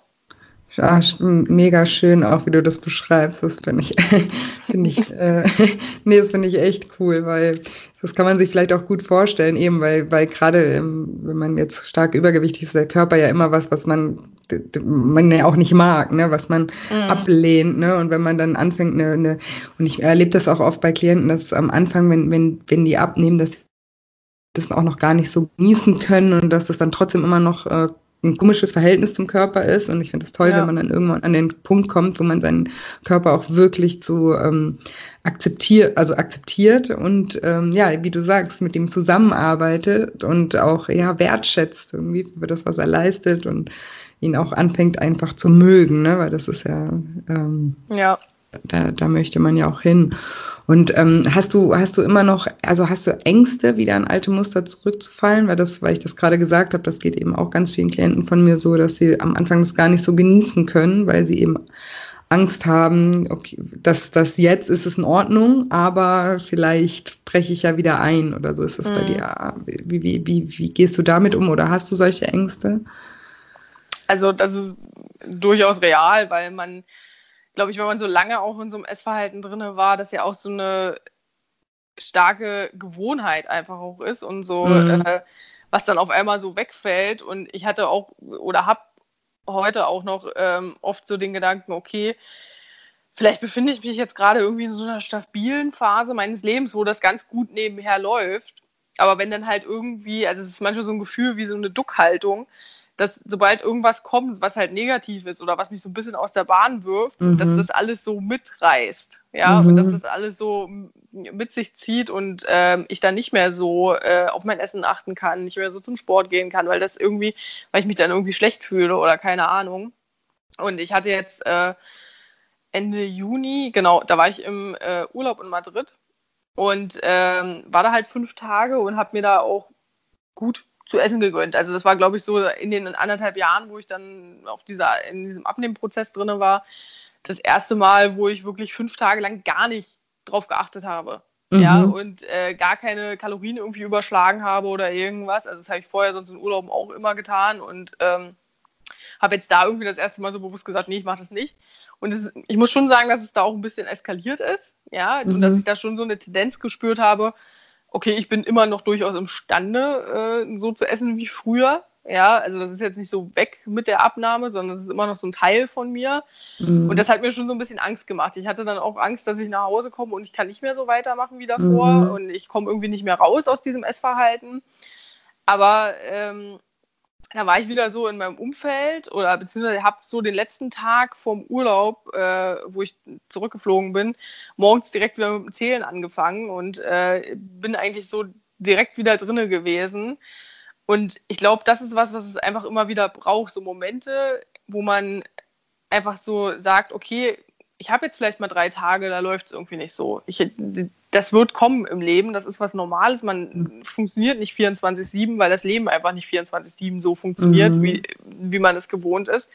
Ja, mega schön, auch wie du das beschreibst. Das finde ich, finde ich, äh, nee, das finde ich echt cool, weil das kann man sich vielleicht auch gut vorstellen, eben weil, weil gerade, ähm, wenn man jetzt stark übergewichtig ist, der Körper ja immer was, was man, man ja auch nicht mag, ne, was man mhm. ablehnt, ne, und wenn man dann anfängt, eine, eine und ich erlebe das auch oft bei Klienten, dass am Anfang, wenn, wenn, wenn die abnehmen, dass das auch noch gar nicht so genießen können und dass das dann trotzdem immer noch äh, ein komisches Verhältnis zum Körper ist. Und ich finde es toll, ja. wenn man dann irgendwann an den Punkt kommt, wo man seinen Körper auch wirklich zu ähm, akzeptiert, also akzeptiert und ähm, ja, wie du sagst, mit ihm zusammenarbeitet und auch ja wertschätzt irgendwie für das, was er leistet und ihn auch anfängt einfach zu mögen, ne? Weil das ist ja, ähm, ja. Da, da möchte man ja auch hin. Und ähm, hast du, hast du immer noch, also hast du Ängste, wieder an alte Muster zurückzufallen? Weil das, weil ich das gerade gesagt habe, das geht eben auch ganz vielen Klienten von mir so, dass sie am Anfang das gar nicht so genießen können, weil sie eben Angst haben, okay, dass das jetzt ist es in Ordnung, aber vielleicht breche ich ja wieder ein oder so ist es mhm. bei dir. Wie, wie, wie, wie gehst du damit um oder hast du solche Ängste? Also das ist durchaus real, weil man glaube ich, wenn man so lange auch in so einem Essverhalten drin war, dass ja auch so eine starke Gewohnheit einfach auch ist und so, mhm. äh, was dann auf einmal so wegfällt. Und ich hatte auch oder habe heute auch noch ähm, oft so den Gedanken, okay, vielleicht befinde ich mich jetzt gerade irgendwie in so einer stabilen Phase meines Lebens, wo das ganz gut nebenher läuft. Aber wenn dann halt irgendwie, also es ist manchmal so ein Gefühl wie so eine Duckhaltung, dass sobald irgendwas kommt, was halt negativ ist oder was mich so ein bisschen aus der Bahn wirft, mhm. dass das alles so mitreißt. Ja, mhm. und dass das alles so mit sich zieht und äh, ich dann nicht mehr so äh, auf mein Essen achten kann, nicht mehr so zum Sport gehen kann, weil das irgendwie, weil ich mich dann irgendwie schlecht fühle oder keine Ahnung. Und ich hatte jetzt äh, Ende Juni, genau, da war ich im äh, Urlaub in Madrid und ähm, war da halt fünf Tage und habe mir da auch gut zu essen gegönnt. Also das war, glaube ich, so in den anderthalb Jahren, wo ich dann auf dieser, in diesem Abnehmprozess drin war, das erste Mal, wo ich wirklich fünf Tage lang gar nicht drauf geachtet habe. Mhm. Ja, und äh, gar keine Kalorien irgendwie überschlagen habe oder irgendwas. Also das habe ich vorher sonst in Urlauben auch immer getan und ähm, habe jetzt da irgendwie das erste Mal so bewusst gesagt, nee, ich mache das nicht. Und es, ich muss schon sagen, dass es da auch ein bisschen eskaliert ist, ja, mhm. und dass ich da schon so eine Tendenz gespürt habe, okay, ich bin immer noch durchaus imstande, äh, so zu essen wie früher. Ja, also das ist jetzt nicht so weg mit der Abnahme, sondern es ist immer noch so ein Teil von mir. Mhm. Und das hat mir schon so ein bisschen Angst gemacht. Ich hatte dann auch Angst, dass ich nach Hause komme und ich kann nicht mehr so weitermachen wie davor mhm. und ich komme irgendwie nicht mehr raus aus diesem Essverhalten. Aber ähm, da war ich wieder so in meinem Umfeld oder beziehungsweise habe so den letzten Tag vom Urlaub, äh, wo ich zurückgeflogen bin, morgens direkt wieder mit dem Zählen angefangen und äh, bin eigentlich so direkt wieder drinne gewesen. Und ich glaube, das ist was, was es einfach immer wieder braucht, so Momente, wo man einfach so sagt, okay, ich habe jetzt vielleicht mal drei Tage, da läuft es irgendwie nicht so. Ich, das wird kommen im Leben, das ist was Normales. Man funktioniert nicht 24-7, weil das Leben einfach nicht 24-7 so funktioniert, mhm. wie, wie man es gewohnt ist.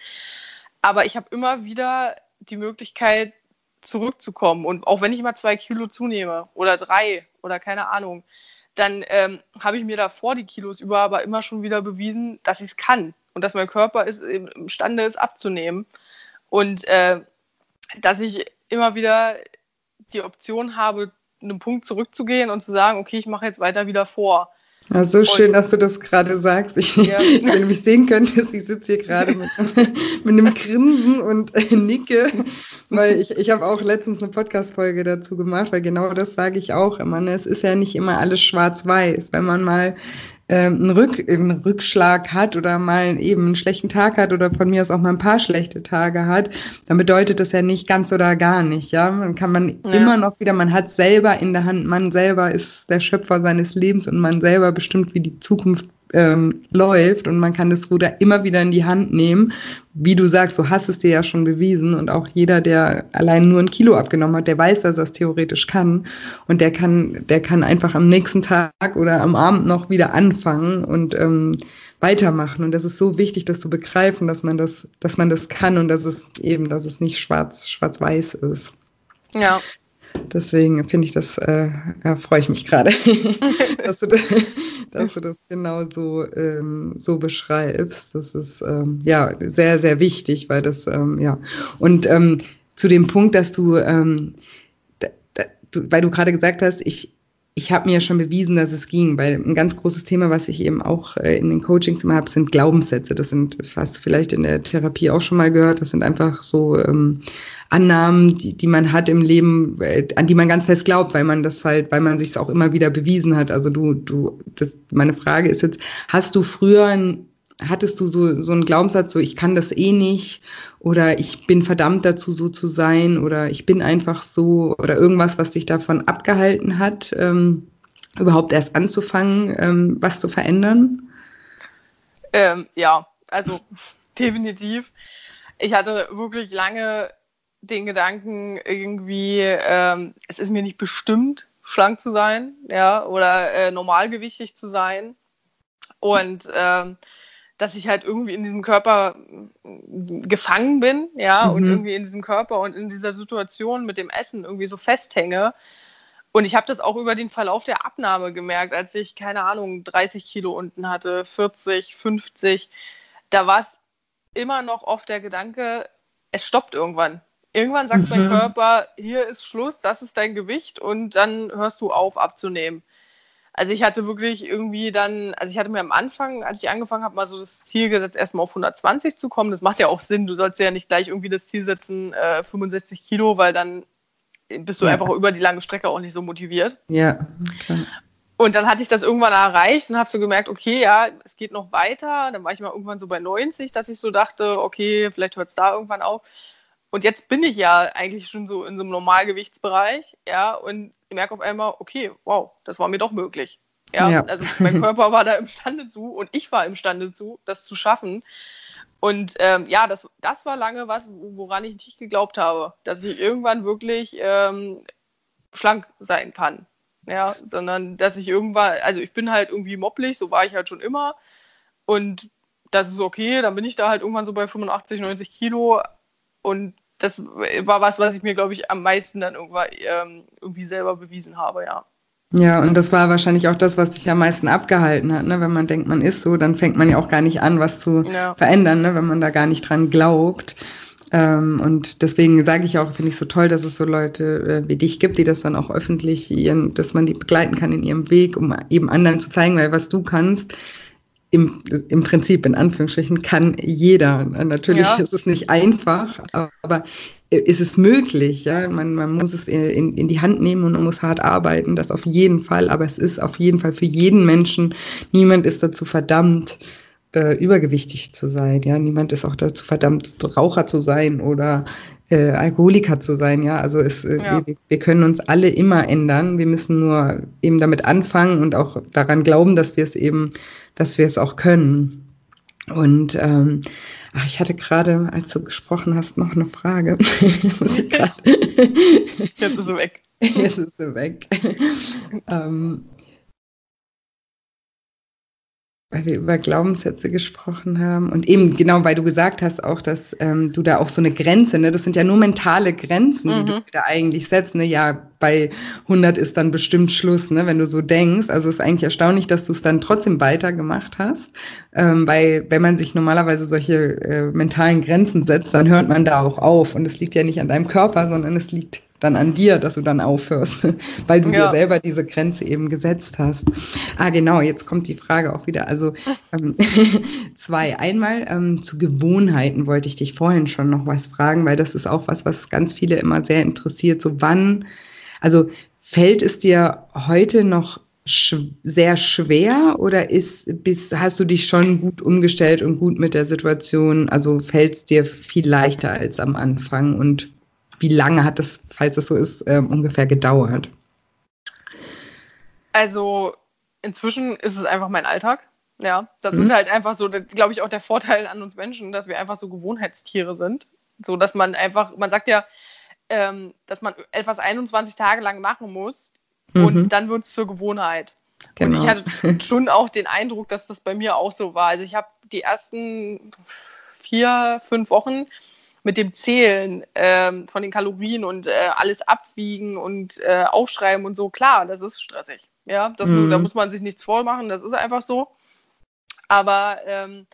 Aber ich habe immer wieder die Möglichkeit, zurückzukommen. Und auch wenn ich mal zwei Kilo zunehme oder drei oder keine Ahnung, dann ähm, habe ich mir davor die Kilos über aber immer schon wieder bewiesen, dass ich es kann und dass mein Körper ist, imstande ist abzunehmen. Und äh, dass ich immer wieder die Option habe, einen Punkt zurückzugehen und zu sagen, okay, ich mache jetzt weiter wieder vor. Ja, so schön, dass du das gerade sagst. Ich, ja. Wenn du mich sehen könntest, ich sitze hier gerade mit, mit, einem Grinsen und äh, nicke, weil ich, ich habe auch letztens eine Podcast-Folge dazu gemacht, weil genau das sage ich auch immer. Ne? Es ist ja nicht immer alles schwarz-weiß. Wenn man mal einen, Rück, einen Rückschlag hat oder mal eben einen schlechten Tag hat oder von mir aus auch mal ein paar schlechte Tage hat, dann bedeutet das ja nicht ganz oder gar nicht. Ja, dann kann man ja. immer noch wieder, man hat selber in der Hand, man selber ist der Schöpfer seines Lebens und man selber bestimmt, wie die Zukunft ähm, läuft und man kann das Ruder immer wieder in die Hand nehmen. Wie du sagst, so hast es dir ja schon bewiesen und auch jeder, der allein nur ein Kilo abgenommen hat, der weiß, dass er es theoretisch kann und der kann, der kann einfach am nächsten Tag oder am Abend noch wieder anfangen und ähm, weitermachen. Und das ist so wichtig, das zu begreifen, dass man das, dass man das kann und dass es eben, dass es nicht schwarz, schwarz-weiß ist. Ja. Deswegen finde ich das, äh, ja, freue ich mich gerade, dass, du das, dass du das genau so, ähm, so beschreibst. Das ist ähm, ja sehr, sehr wichtig, weil das, ähm, ja. Und ähm, zu dem Punkt, dass du, ähm, da, da, du weil du gerade gesagt hast, ich, ich habe mir schon bewiesen, dass es ging, weil ein ganz großes Thema, was ich eben auch äh, in den Coachings immer habe, sind Glaubenssätze. Das sind, das hast du vielleicht in der Therapie auch schon mal gehört, das sind einfach so ähm, Annahmen, die, die man hat im Leben, äh, an die man ganz fest glaubt, weil man das halt, weil man sich auch immer wieder bewiesen hat. Also du, du, das, meine Frage ist jetzt, hast du früher ein hattest du so, so einen Glaubenssatz, so ich kann das eh nicht oder ich bin verdammt dazu, so zu sein oder ich bin einfach so oder irgendwas, was dich davon abgehalten hat, ähm, überhaupt erst anzufangen, ähm, was zu verändern? Ähm, ja, also definitiv. Ich hatte wirklich lange den Gedanken, irgendwie, ähm, es ist mir nicht bestimmt, schlank zu sein, ja, oder äh, normalgewichtig zu sein. Und ähm, dass ich halt irgendwie in diesem Körper gefangen bin, ja, mhm. und irgendwie in diesem Körper und in dieser Situation mit dem Essen irgendwie so festhänge. Und ich habe das auch über den Verlauf der Abnahme gemerkt, als ich, keine Ahnung, 30 Kilo unten hatte, 40, 50. Da war es immer noch oft der Gedanke, es stoppt irgendwann. Irgendwann sagt mhm. mein Körper, hier ist Schluss, das ist dein Gewicht und dann hörst du auf abzunehmen. Also ich hatte wirklich irgendwie dann, also ich hatte mir am Anfang, als ich angefangen habe, mal so das Ziel gesetzt, erstmal auf 120 zu kommen. Das macht ja auch Sinn. Du sollst ja nicht gleich irgendwie das Ziel setzen, äh, 65 Kilo, weil dann bist du ja. einfach über die lange Strecke auch nicht so motiviert. Ja. Klar. Und dann hatte ich das irgendwann erreicht und habe so gemerkt, okay, ja, es geht noch weiter. Dann war ich mal irgendwann so bei 90, dass ich so dachte, okay, vielleicht hört es da irgendwann auf. Und jetzt bin ich ja eigentlich schon so in so einem Normalgewichtsbereich, ja, und ich merke auf einmal, okay, wow, das war mir doch möglich. Ja, ja. also mein Körper war da imstande zu und ich war imstande zu, das zu schaffen. Und ähm, ja, das, das war lange was, woran ich nicht geglaubt habe, dass ich irgendwann wirklich ähm, schlank sein kann. Ja, sondern dass ich irgendwann, also ich bin halt irgendwie mopplig, so war ich halt schon immer. Und das ist okay, dann bin ich da halt irgendwann so bei 85, 90 Kilo. Und das war was, was ich mir, glaube ich, am meisten dann irgendwann ähm, irgendwie selber bewiesen habe, ja. Ja, und das war wahrscheinlich auch das, was dich am meisten abgehalten hat. Ne? Wenn man denkt, man ist so, dann fängt man ja auch gar nicht an, was zu ja. verändern, ne? wenn man da gar nicht dran glaubt. Ähm, und deswegen sage ich auch, finde ich so toll, dass es so Leute äh, wie dich gibt, die das dann auch öffentlich, ihren, dass man die begleiten kann in ihrem Weg, um eben anderen zu zeigen, weil was du kannst, im, im Prinzip, in Anführungsstrichen, kann jeder. Natürlich ja. ist es nicht einfach, aber ist es möglich. Ja? Man, man muss es in, in die Hand nehmen und man muss hart arbeiten, das auf jeden Fall. Aber es ist auf jeden Fall für jeden Menschen, niemand ist dazu verdammt, äh, übergewichtig zu sein. Ja? Niemand ist auch dazu verdammt, Raucher zu sein oder äh, Alkoholiker zu sein. Ja, also es, äh, ja. Wir, wir, können uns alle immer ändern. Wir müssen nur eben damit anfangen und auch daran glauben, dass wir es eben dass wir es auch können. Und ähm, ach, ich hatte gerade, als du gesprochen hast, noch eine Frage. Jetzt ist sie weg. Jetzt ist sie weg. ähm, weil wir über Glaubenssätze gesprochen haben und eben genau, weil du gesagt hast auch, dass ähm, du da auch so eine Grenze, ne, das sind ja nur mentale Grenzen, die mhm. du da eigentlich setzt, ne, ja, bei 100 ist dann bestimmt Schluss, ne, wenn du so denkst. Also ist eigentlich erstaunlich, dass du es dann trotzdem weitergemacht hast, ähm, weil wenn man sich normalerweise solche äh, mentalen Grenzen setzt, dann hört man da auch auf und es liegt ja nicht an deinem Körper, sondern es liegt dann an dir, dass du dann aufhörst, weil du ja. dir selber diese Grenze eben gesetzt hast. Ah, genau, jetzt kommt die Frage auch wieder. Also ähm, zwei. Einmal ähm, zu Gewohnheiten wollte ich dich vorhin schon noch was fragen, weil das ist auch was, was ganz viele immer sehr interessiert. So wann, also fällt es dir heute noch sch sehr schwer oder ist, bist, hast du dich schon gut umgestellt und gut mit der Situation? Also fällt es dir viel leichter als am Anfang und wie lange hat das, falls es so ist, ähm, ungefähr gedauert? Also inzwischen ist es einfach mein Alltag. Ja, das mhm. ist halt einfach so, glaube ich, auch der Vorteil an uns Menschen, dass wir einfach so Gewohnheitstiere sind. So, dass man einfach, man sagt ja, ähm, dass man etwas 21 Tage lang machen muss mhm. und dann wird es zur Gewohnheit. Genau. Und ich hatte schon auch den Eindruck, dass das bei mir auch so war. Also ich habe die ersten vier, fünf Wochen mit dem Zählen ähm, von den Kalorien und äh, alles abwiegen und äh, aufschreiben und so, klar, das ist stressig. Ja, das, mhm. da muss man sich nichts vormachen, das ist einfach so. Aber ähm,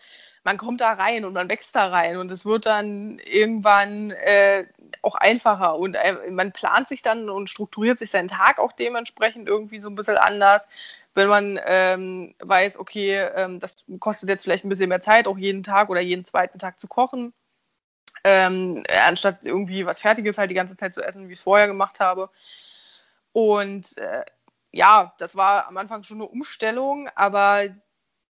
man kommt da rein und man wächst da rein und es wird dann irgendwann äh, auch einfacher und äh, man plant sich dann und strukturiert sich seinen Tag auch dementsprechend irgendwie so ein bisschen anders. Wenn man ähm, weiß, okay, ähm, das kostet jetzt vielleicht ein bisschen mehr Zeit, auch jeden Tag oder jeden zweiten Tag zu kochen, ähm, anstatt irgendwie was Fertiges halt die ganze Zeit zu essen, wie ich es vorher gemacht habe. Und äh, ja, das war am Anfang schon eine Umstellung, aber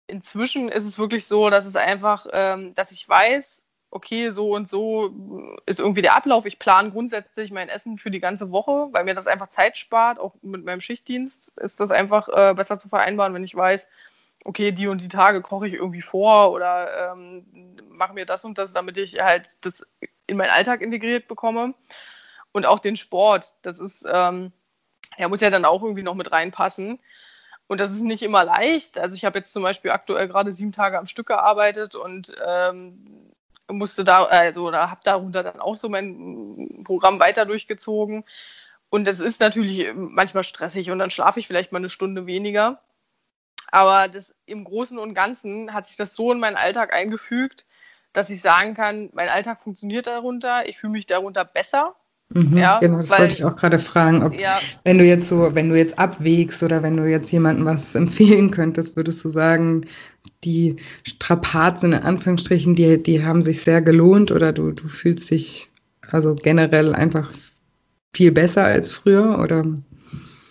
inzwischen ist es wirklich so, dass es einfach, ähm, dass ich weiß, okay, so und so ist irgendwie der Ablauf. Ich plane grundsätzlich mein Essen für die ganze Woche, weil mir das einfach Zeit spart. Auch mit meinem Schichtdienst ist das einfach äh, besser zu vereinbaren, wenn ich weiß, okay, die und die Tage koche ich irgendwie vor oder ähm, mache mir das und das, damit ich halt das in meinen Alltag integriert bekomme. Und auch den Sport, das ist, ähm, der muss ja dann auch irgendwie noch mit reinpassen. Und das ist nicht immer leicht. Also ich habe jetzt zum Beispiel aktuell gerade sieben Tage am Stück gearbeitet und ähm, musste da, also da habe darunter dann auch so mein Programm weiter durchgezogen. Und das ist natürlich manchmal stressig und dann schlafe ich vielleicht mal eine Stunde weniger. Aber das, im Großen und Ganzen hat sich das so in meinen Alltag eingefügt, dass ich sagen kann, mein Alltag funktioniert darunter, ich fühle mich darunter besser. Mhm, ja, genau, das weil, wollte ich auch gerade fragen, ob ja. wenn du jetzt so, wenn du jetzt abwägst oder wenn du jetzt jemandem was empfehlen könntest, würdest du sagen, die Strapazen in Anführungsstrichen, die, die haben sich sehr gelohnt oder du, du fühlst dich also generell einfach viel besser als früher oder?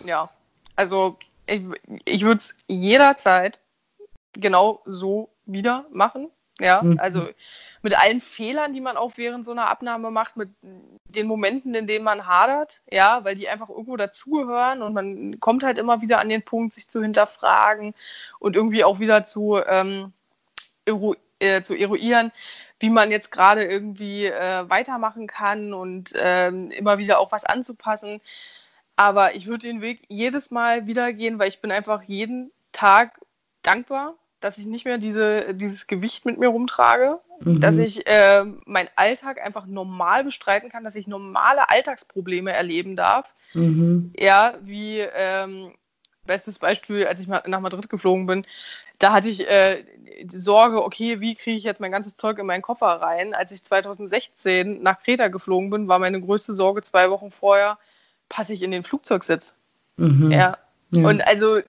Ja, also ich, ich würde es jederzeit genau so wieder machen. Ja, mhm. also mit allen Fehlern, die man auch während so einer Abnahme macht, mit den Momenten, in denen man hadert, ja, weil die einfach irgendwo dazugehören und man kommt halt immer wieder an den Punkt, sich zu hinterfragen und irgendwie auch wieder zu, ähm, eru äh, zu eruieren, wie man jetzt gerade irgendwie äh, weitermachen kann und ähm, immer wieder auch was anzupassen. Aber ich würde den Weg jedes Mal wieder gehen, weil ich bin einfach jeden Tag dankbar, dass ich nicht mehr diese, dieses Gewicht mit mir rumtrage, mhm. dass ich äh, meinen Alltag einfach normal bestreiten kann, dass ich normale Alltagsprobleme erleben darf. Mhm. Ja, wie ähm, bestes Beispiel, als ich nach Madrid geflogen bin, da hatte ich äh, die Sorge, okay, wie kriege ich jetzt mein ganzes Zeug in meinen Koffer rein? Als ich 2016 nach Kreta geflogen bin, war meine größte Sorge zwei Wochen vorher, passe ich in den Flugzeugsitz. Mhm. Ja. Ja. Und also,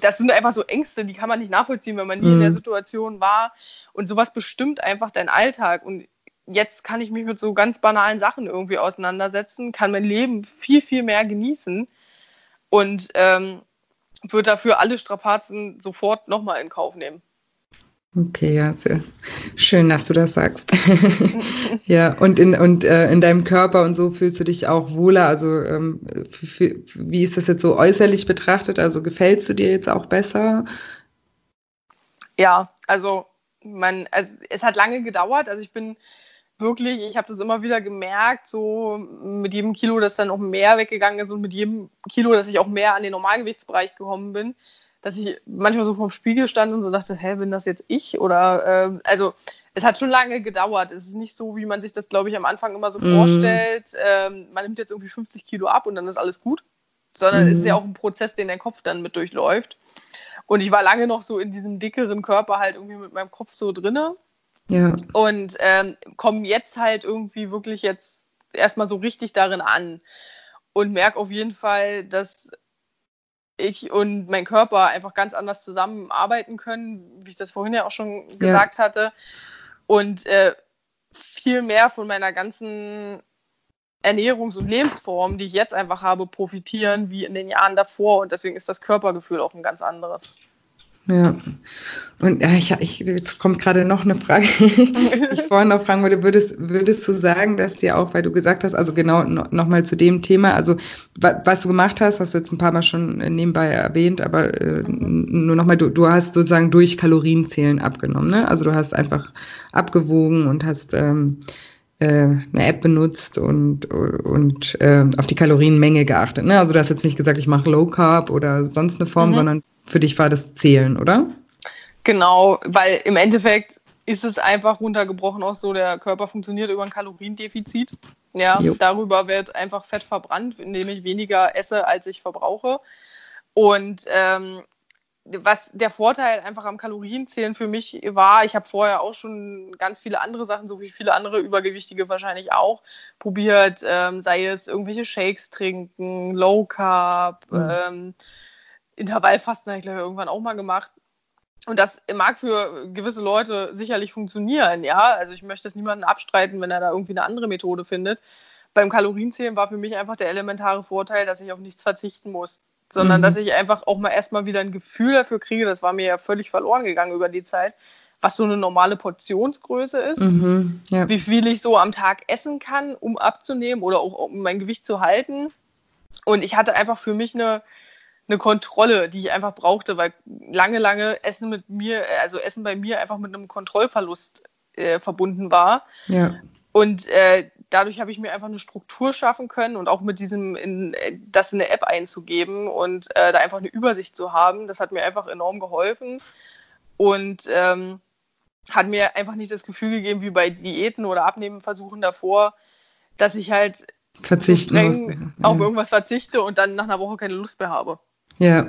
das sind einfach so Ängste, die kann man nicht nachvollziehen, wenn man nie mhm. in der mhm. Situation war. Und sowas bestimmt einfach deinen Alltag. Und jetzt kann ich mich mit so ganz banalen Sachen irgendwie auseinandersetzen, kann mein Leben viel, viel mehr genießen und ähm, würde dafür alle Strapazen sofort nochmal in Kauf nehmen. Okay, ja, sehr schön, dass du das sagst. ja, und in, und äh, in deinem Körper und so fühlst du dich auch wohler. Also, ähm, wie ist das jetzt so äußerlich betrachtet? Also, gefällst du dir jetzt auch besser? Ja, also, man, also es hat lange gedauert. Also, ich bin wirklich, ich habe das immer wieder gemerkt, so mit jedem Kilo, das dann auch mehr weggegangen ist und mit jedem Kilo, dass ich auch mehr an den Normalgewichtsbereich gekommen bin dass ich manchmal so vorm Spiegel stand und so dachte, hä, bin das jetzt ich? Oder ähm, also es hat schon lange gedauert. Es ist nicht so, wie man sich das, glaube ich, am Anfang immer so mm. vorstellt. Ähm, man nimmt jetzt irgendwie 50 Kilo ab und dann ist alles gut. Sondern mm. es ist ja mhm. auch ein Prozess, den der Kopf dann mit durchläuft. Und ich war lange noch so in diesem dickeren Körper halt irgendwie mit meinem Kopf so drinne. Ja. Und ähm, komme jetzt halt irgendwie wirklich jetzt erstmal so richtig darin an. Und merke auf jeden Fall, dass ich und mein Körper einfach ganz anders zusammenarbeiten können, wie ich das vorhin ja auch schon gesagt ja. hatte. Und äh, viel mehr von meiner ganzen Ernährungs- und Lebensform, die ich jetzt einfach habe, profitieren wie in den Jahren davor. Und deswegen ist das Körpergefühl auch ein ganz anderes. Ja. Und ja, ich, ich, jetzt kommt gerade noch eine Frage, die ich vorhin noch fragen wollte. Würdest, würdest du sagen, dass dir auch, weil du gesagt hast, also genau nochmal zu dem Thema, also was du gemacht hast, hast du jetzt ein paar Mal schon nebenbei erwähnt, aber äh, nur nochmal, du, du hast sozusagen durch Kalorienzählen abgenommen, ne? Also du hast einfach abgewogen und hast ähm, äh, eine App benutzt und, und äh, auf die Kalorienmenge geachtet. Ne? Also du hast jetzt nicht gesagt, ich mache Low Carb oder sonst eine Form, mhm. sondern für dich war das Zählen, oder? Genau, weil im Endeffekt ist es einfach runtergebrochen auch so, der Körper funktioniert über ein Kaloriendefizit. Ja, jo. darüber wird einfach Fett verbrannt, indem ich weniger esse, als ich verbrauche. Und ähm, was der Vorteil einfach am Kalorienzählen für mich war, ich habe vorher auch schon ganz viele andere Sachen, so wie viele andere Übergewichtige wahrscheinlich auch, probiert, ähm, sei es irgendwelche Shakes trinken, Low Carb, mhm. ähm, Intervallfasten habe ich glaube ich irgendwann auch mal gemacht. Und das mag für gewisse Leute sicherlich funktionieren, ja. Also ich möchte es niemandem abstreiten, wenn er da irgendwie eine andere Methode findet. Beim Kalorienzählen war für mich einfach der elementare Vorteil, dass ich auf nichts verzichten muss, sondern mhm. dass ich einfach auch mal erstmal wieder ein Gefühl dafür kriege, das war mir ja völlig verloren gegangen über die Zeit, was so eine normale Portionsgröße ist, mhm, ja. wie viel ich so am Tag essen kann, um abzunehmen oder auch um mein Gewicht zu halten. Und ich hatte einfach für mich eine, eine Kontrolle, die ich einfach brauchte, weil lange, lange Essen mit mir, also Essen bei mir einfach mit einem Kontrollverlust äh, verbunden war. Ja. Und äh, dadurch habe ich mir einfach eine Struktur schaffen können und auch mit diesem, in, das in eine App einzugeben und äh, da einfach eine Übersicht zu haben, das hat mir einfach enorm geholfen und ähm, hat mir einfach nicht das Gefühl gegeben, wie bei Diäten oder Abnehmenversuchen davor, dass ich halt verzichten so streng auf irgendwas verzichte und dann nach einer Woche keine Lust mehr habe. Ja,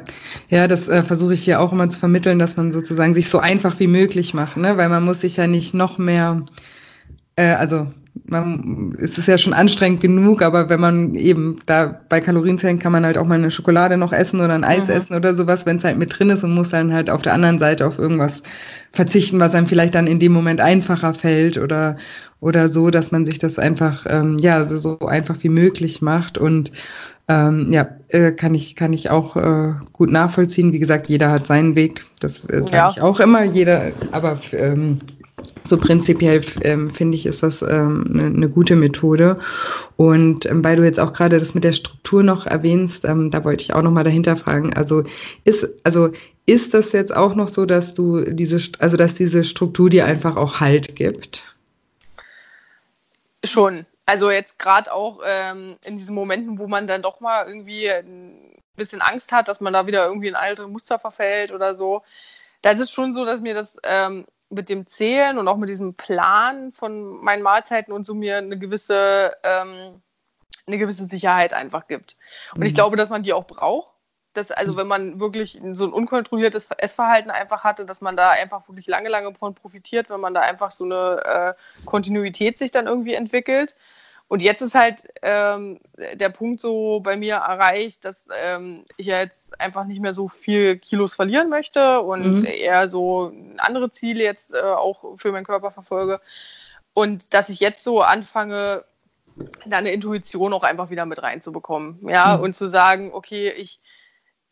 ja, das äh, versuche ich hier auch immer zu vermitteln, dass man sozusagen sich so einfach wie möglich macht, ne? weil man muss sich ja nicht noch mehr, äh, also man, es ist ja schon anstrengend genug, aber wenn man eben da bei Kalorienzellen kann man halt auch mal eine Schokolade noch essen oder ein Eis mhm. essen oder sowas, wenn es halt mit drin ist und muss dann halt auf der anderen Seite auf irgendwas verzichten, was einem vielleicht dann in dem Moment einfacher fällt oder oder so, dass man sich das einfach ähm, ja so, so einfach wie möglich macht und ähm, ja, äh, kann ich, kann ich auch äh, gut nachvollziehen. Wie gesagt, jeder hat seinen Weg. Das äh, sage ja. ich auch immer. Jeder, aber ähm, so prinzipiell ähm, finde ich, ist das ähm, eine, ne gute Methode. Und ähm, weil du jetzt auch gerade das mit der Struktur noch erwähnst, ähm, da wollte ich auch noch mal dahinter fragen. Also ist, also ist das jetzt auch noch so, dass du diese, also dass diese Struktur dir einfach auch Halt gibt? Schon. Also jetzt gerade auch ähm, in diesen Momenten, wo man dann doch mal irgendwie ein bisschen Angst hat, dass man da wieder irgendwie in alte Muster verfällt oder so. Da ist es schon so, dass mir das ähm, mit dem Zählen und auch mit diesem Plan von meinen Mahlzeiten und so mir eine gewisse, ähm, eine gewisse Sicherheit einfach gibt. Und mhm. ich glaube, dass man die auch braucht. Dass, also wenn man wirklich so ein unkontrolliertes Essverhalten einfach hatte, dass man da einfach wirklich lange, lange von profitiert, wenn man da einfach so eine äh, Kontinuität sich dann irgendwie entwickelt. Und jetzt ist halt ähm, der Punkt so bei mir erreicht, dass ähm, ich jetzt einfach nicht mehr so viel Kilos verlieren möchte und mhm. eher so andere Ziele jetzt äh, auch für meinen Körper verfolge. Und dass ich jetzt so anfange, da eine Intuition auch einfach wieder mit reinzubekommen. Ja, mhm. und zu sagen, okay, ich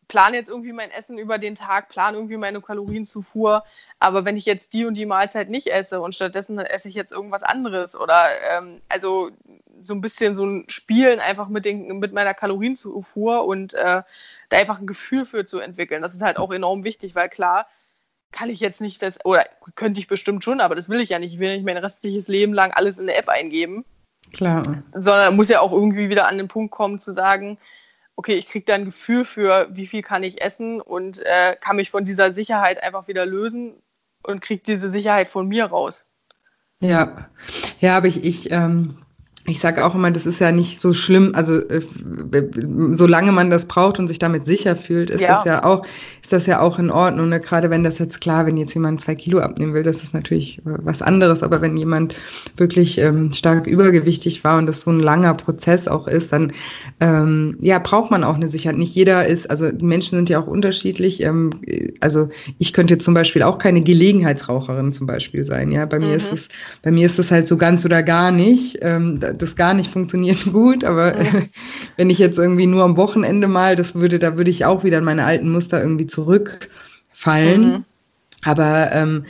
plane jetzt irgendwie mein Essen über den Tag, plane irgendwie meine Kalorienzufuhr, aber wenn ich jetzt die und die Mahlzeit nicht esse und stattdessen esse ich jetzt irgendwas anderes oder ähm, also so ein bisschen so ein Spielen einfach mit, den, mit meiner Kalorienzufuhr und äh, da einfach ein Gefühl für zu entwickeln. Das ist halt auch enorm wichtig, weil klar, kann ich jetzt nicht das, oder könnte ich bestimmt schon, aber das will ich ja nicht. Ich will nicht mein restliches Leben lang alles in der App eingeben. Klar. Sondern muss ja auch irgendwie wieder an den Punkt kommen zu sagen, okay, ich kriege da ein Gefühl für, wie viel kann ich essen und äh, kann mich von dieser Sicherheit einfach wieder lösen und kriege diese Sicherheit von mir raus. Ja, ja, aber ich, ich ähm, ich sage auch immer, das ist ja nicht so schlimm. Also äh, solange man das braucht und sich damit sicher fühlt, ist ja. das ja auch, ist das ja auch in Ordnung. Ne? Gerade wenn das jetzt klar, wenn jetzt jemand zwei Kilo abnehmen will, das ist natürlich äh, was anderes. Aber wenn jemand wirklich ähm, stark übergewichtig war und das so ein langer Prozess auch ist, dann ähm, ja braucht man auch eine Sicherheit. Nicht jeder ist, also die Menschen sind ja auch unterschiedlich. Ähm, also ich könnte zum Beispiel auch keine Gelegenheitsraucherin zum Beispiel sein. Ja, bei mir mhm. ist es, bei mir ist es halt so ganz oder gar nicht. Das gar nicht funktioniert gut, aber ja. wenn ich jetzt irgendwie nur am Wochenende mal, das würde, da würde ich auch wieder in meine alten Muster irgendwie zurückfallen. fallen. Mhm. Aber ähm, äh,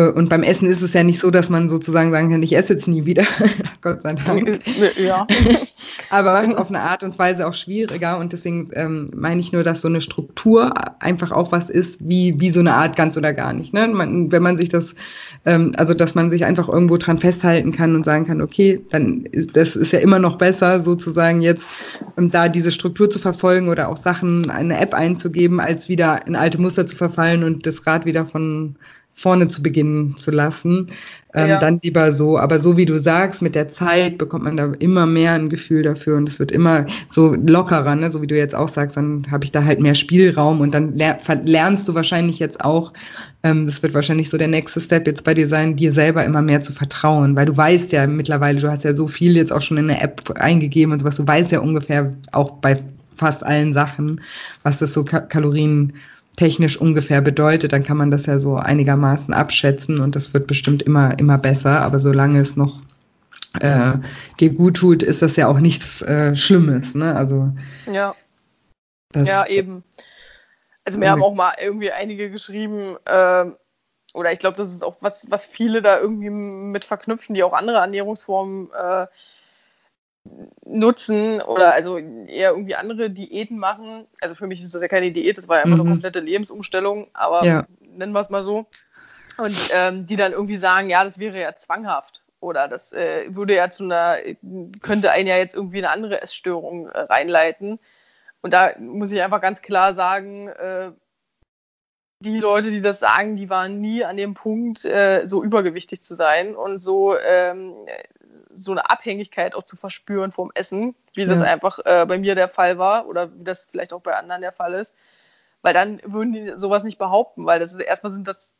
und beim Essen ist es ja nicht so, dass man sozusagen sagen kann, ich esse jetzt nie wieder. Gott sei Dank. Ja. Aber auf eine Art und Weise auch schwieriger. Und deswegen ähm, meine ich nur, dass so eine Struktur einfach auch was ist, wie, wie so eine Art ganz oder gar nicht. Ne? Man, wenn man sich das, ähm, also dass man sich einfach irgendwo dran festhalten kann und sagen kann, okay, dann ist das ist ja immer noch besser, sozusagen jetzt um da diese Struktur zu verfolgen oder auch Sachen, in eine App einzugeben, als wieder in alte Muster zu verfallen und das Rad wieder von vorne zu beginnen zu lassen. Ähm, ja. Dann lieber so. Aber so wie du sagst, mit der Zeit bekommt man da immer mehr ein Gefühl dafür und es wird immer so lockerer, ne? so wie du jetzt auch sagst, dann habe ich da halt mehr Spielraum und dann ler lernst du wahrscheinlich jetzt auch, ähm, das wird wahrscheinlich so der nächste Step jetzt bei dir sein, dir selber immer mehr zu vertrauen, weil du weißt ja mittlerweile, du hast ja so viel jetzt auch schon in der App eingegeben und sowas, du weißt ja ungefähr auch bei fast allen Sachen, was das so Ka Kalorien technisch ungefähr bedeutet, dann kann man das ja so einigermaßen abschätzen und das wird bestimmt immer, immer besser. Aber solange es noch äh, dir gut tut, ist das ja auch nichts äh, Schlimmes. Ne? Also, ja. ja, eben. Also mir haben auch mal irgendwie einige geschrieben, äh, oder ich glaube, das ist auch was, was viele da irgendwie mit verknüpfen, die auch andere Ernährungsformen äh, nutzen oder also eher irgendwie andere Diäten machen. Also für mich ist das ja keine Diät, das war ja einfach mhm. eine komplette Lebensumstellung, aber ja. nennen wir es mal so. Und ähm, die dann irgendwie sagen, ja, das wäre ja zwanghaft oder das äh, würde ja zu einer, könnte einen ja jetzt irgendwie eine andere Essstörung äh, reinleiten. Und da muss ich einfach ganz klar sagen, äh, die Leute, die das sagen, die waren nie an dem Punkt, äh, so übergewichtig zu sein und so ähm, so eine Abhängigkeit auch zu verspüren vom Essen, wie ja. das einfach äh, bei mir der Fall war oder wie das vielleicht auch bei anderen der Fall ist. Weil dann würden die sowas nicht behaupten, weil das ist erstmal sind das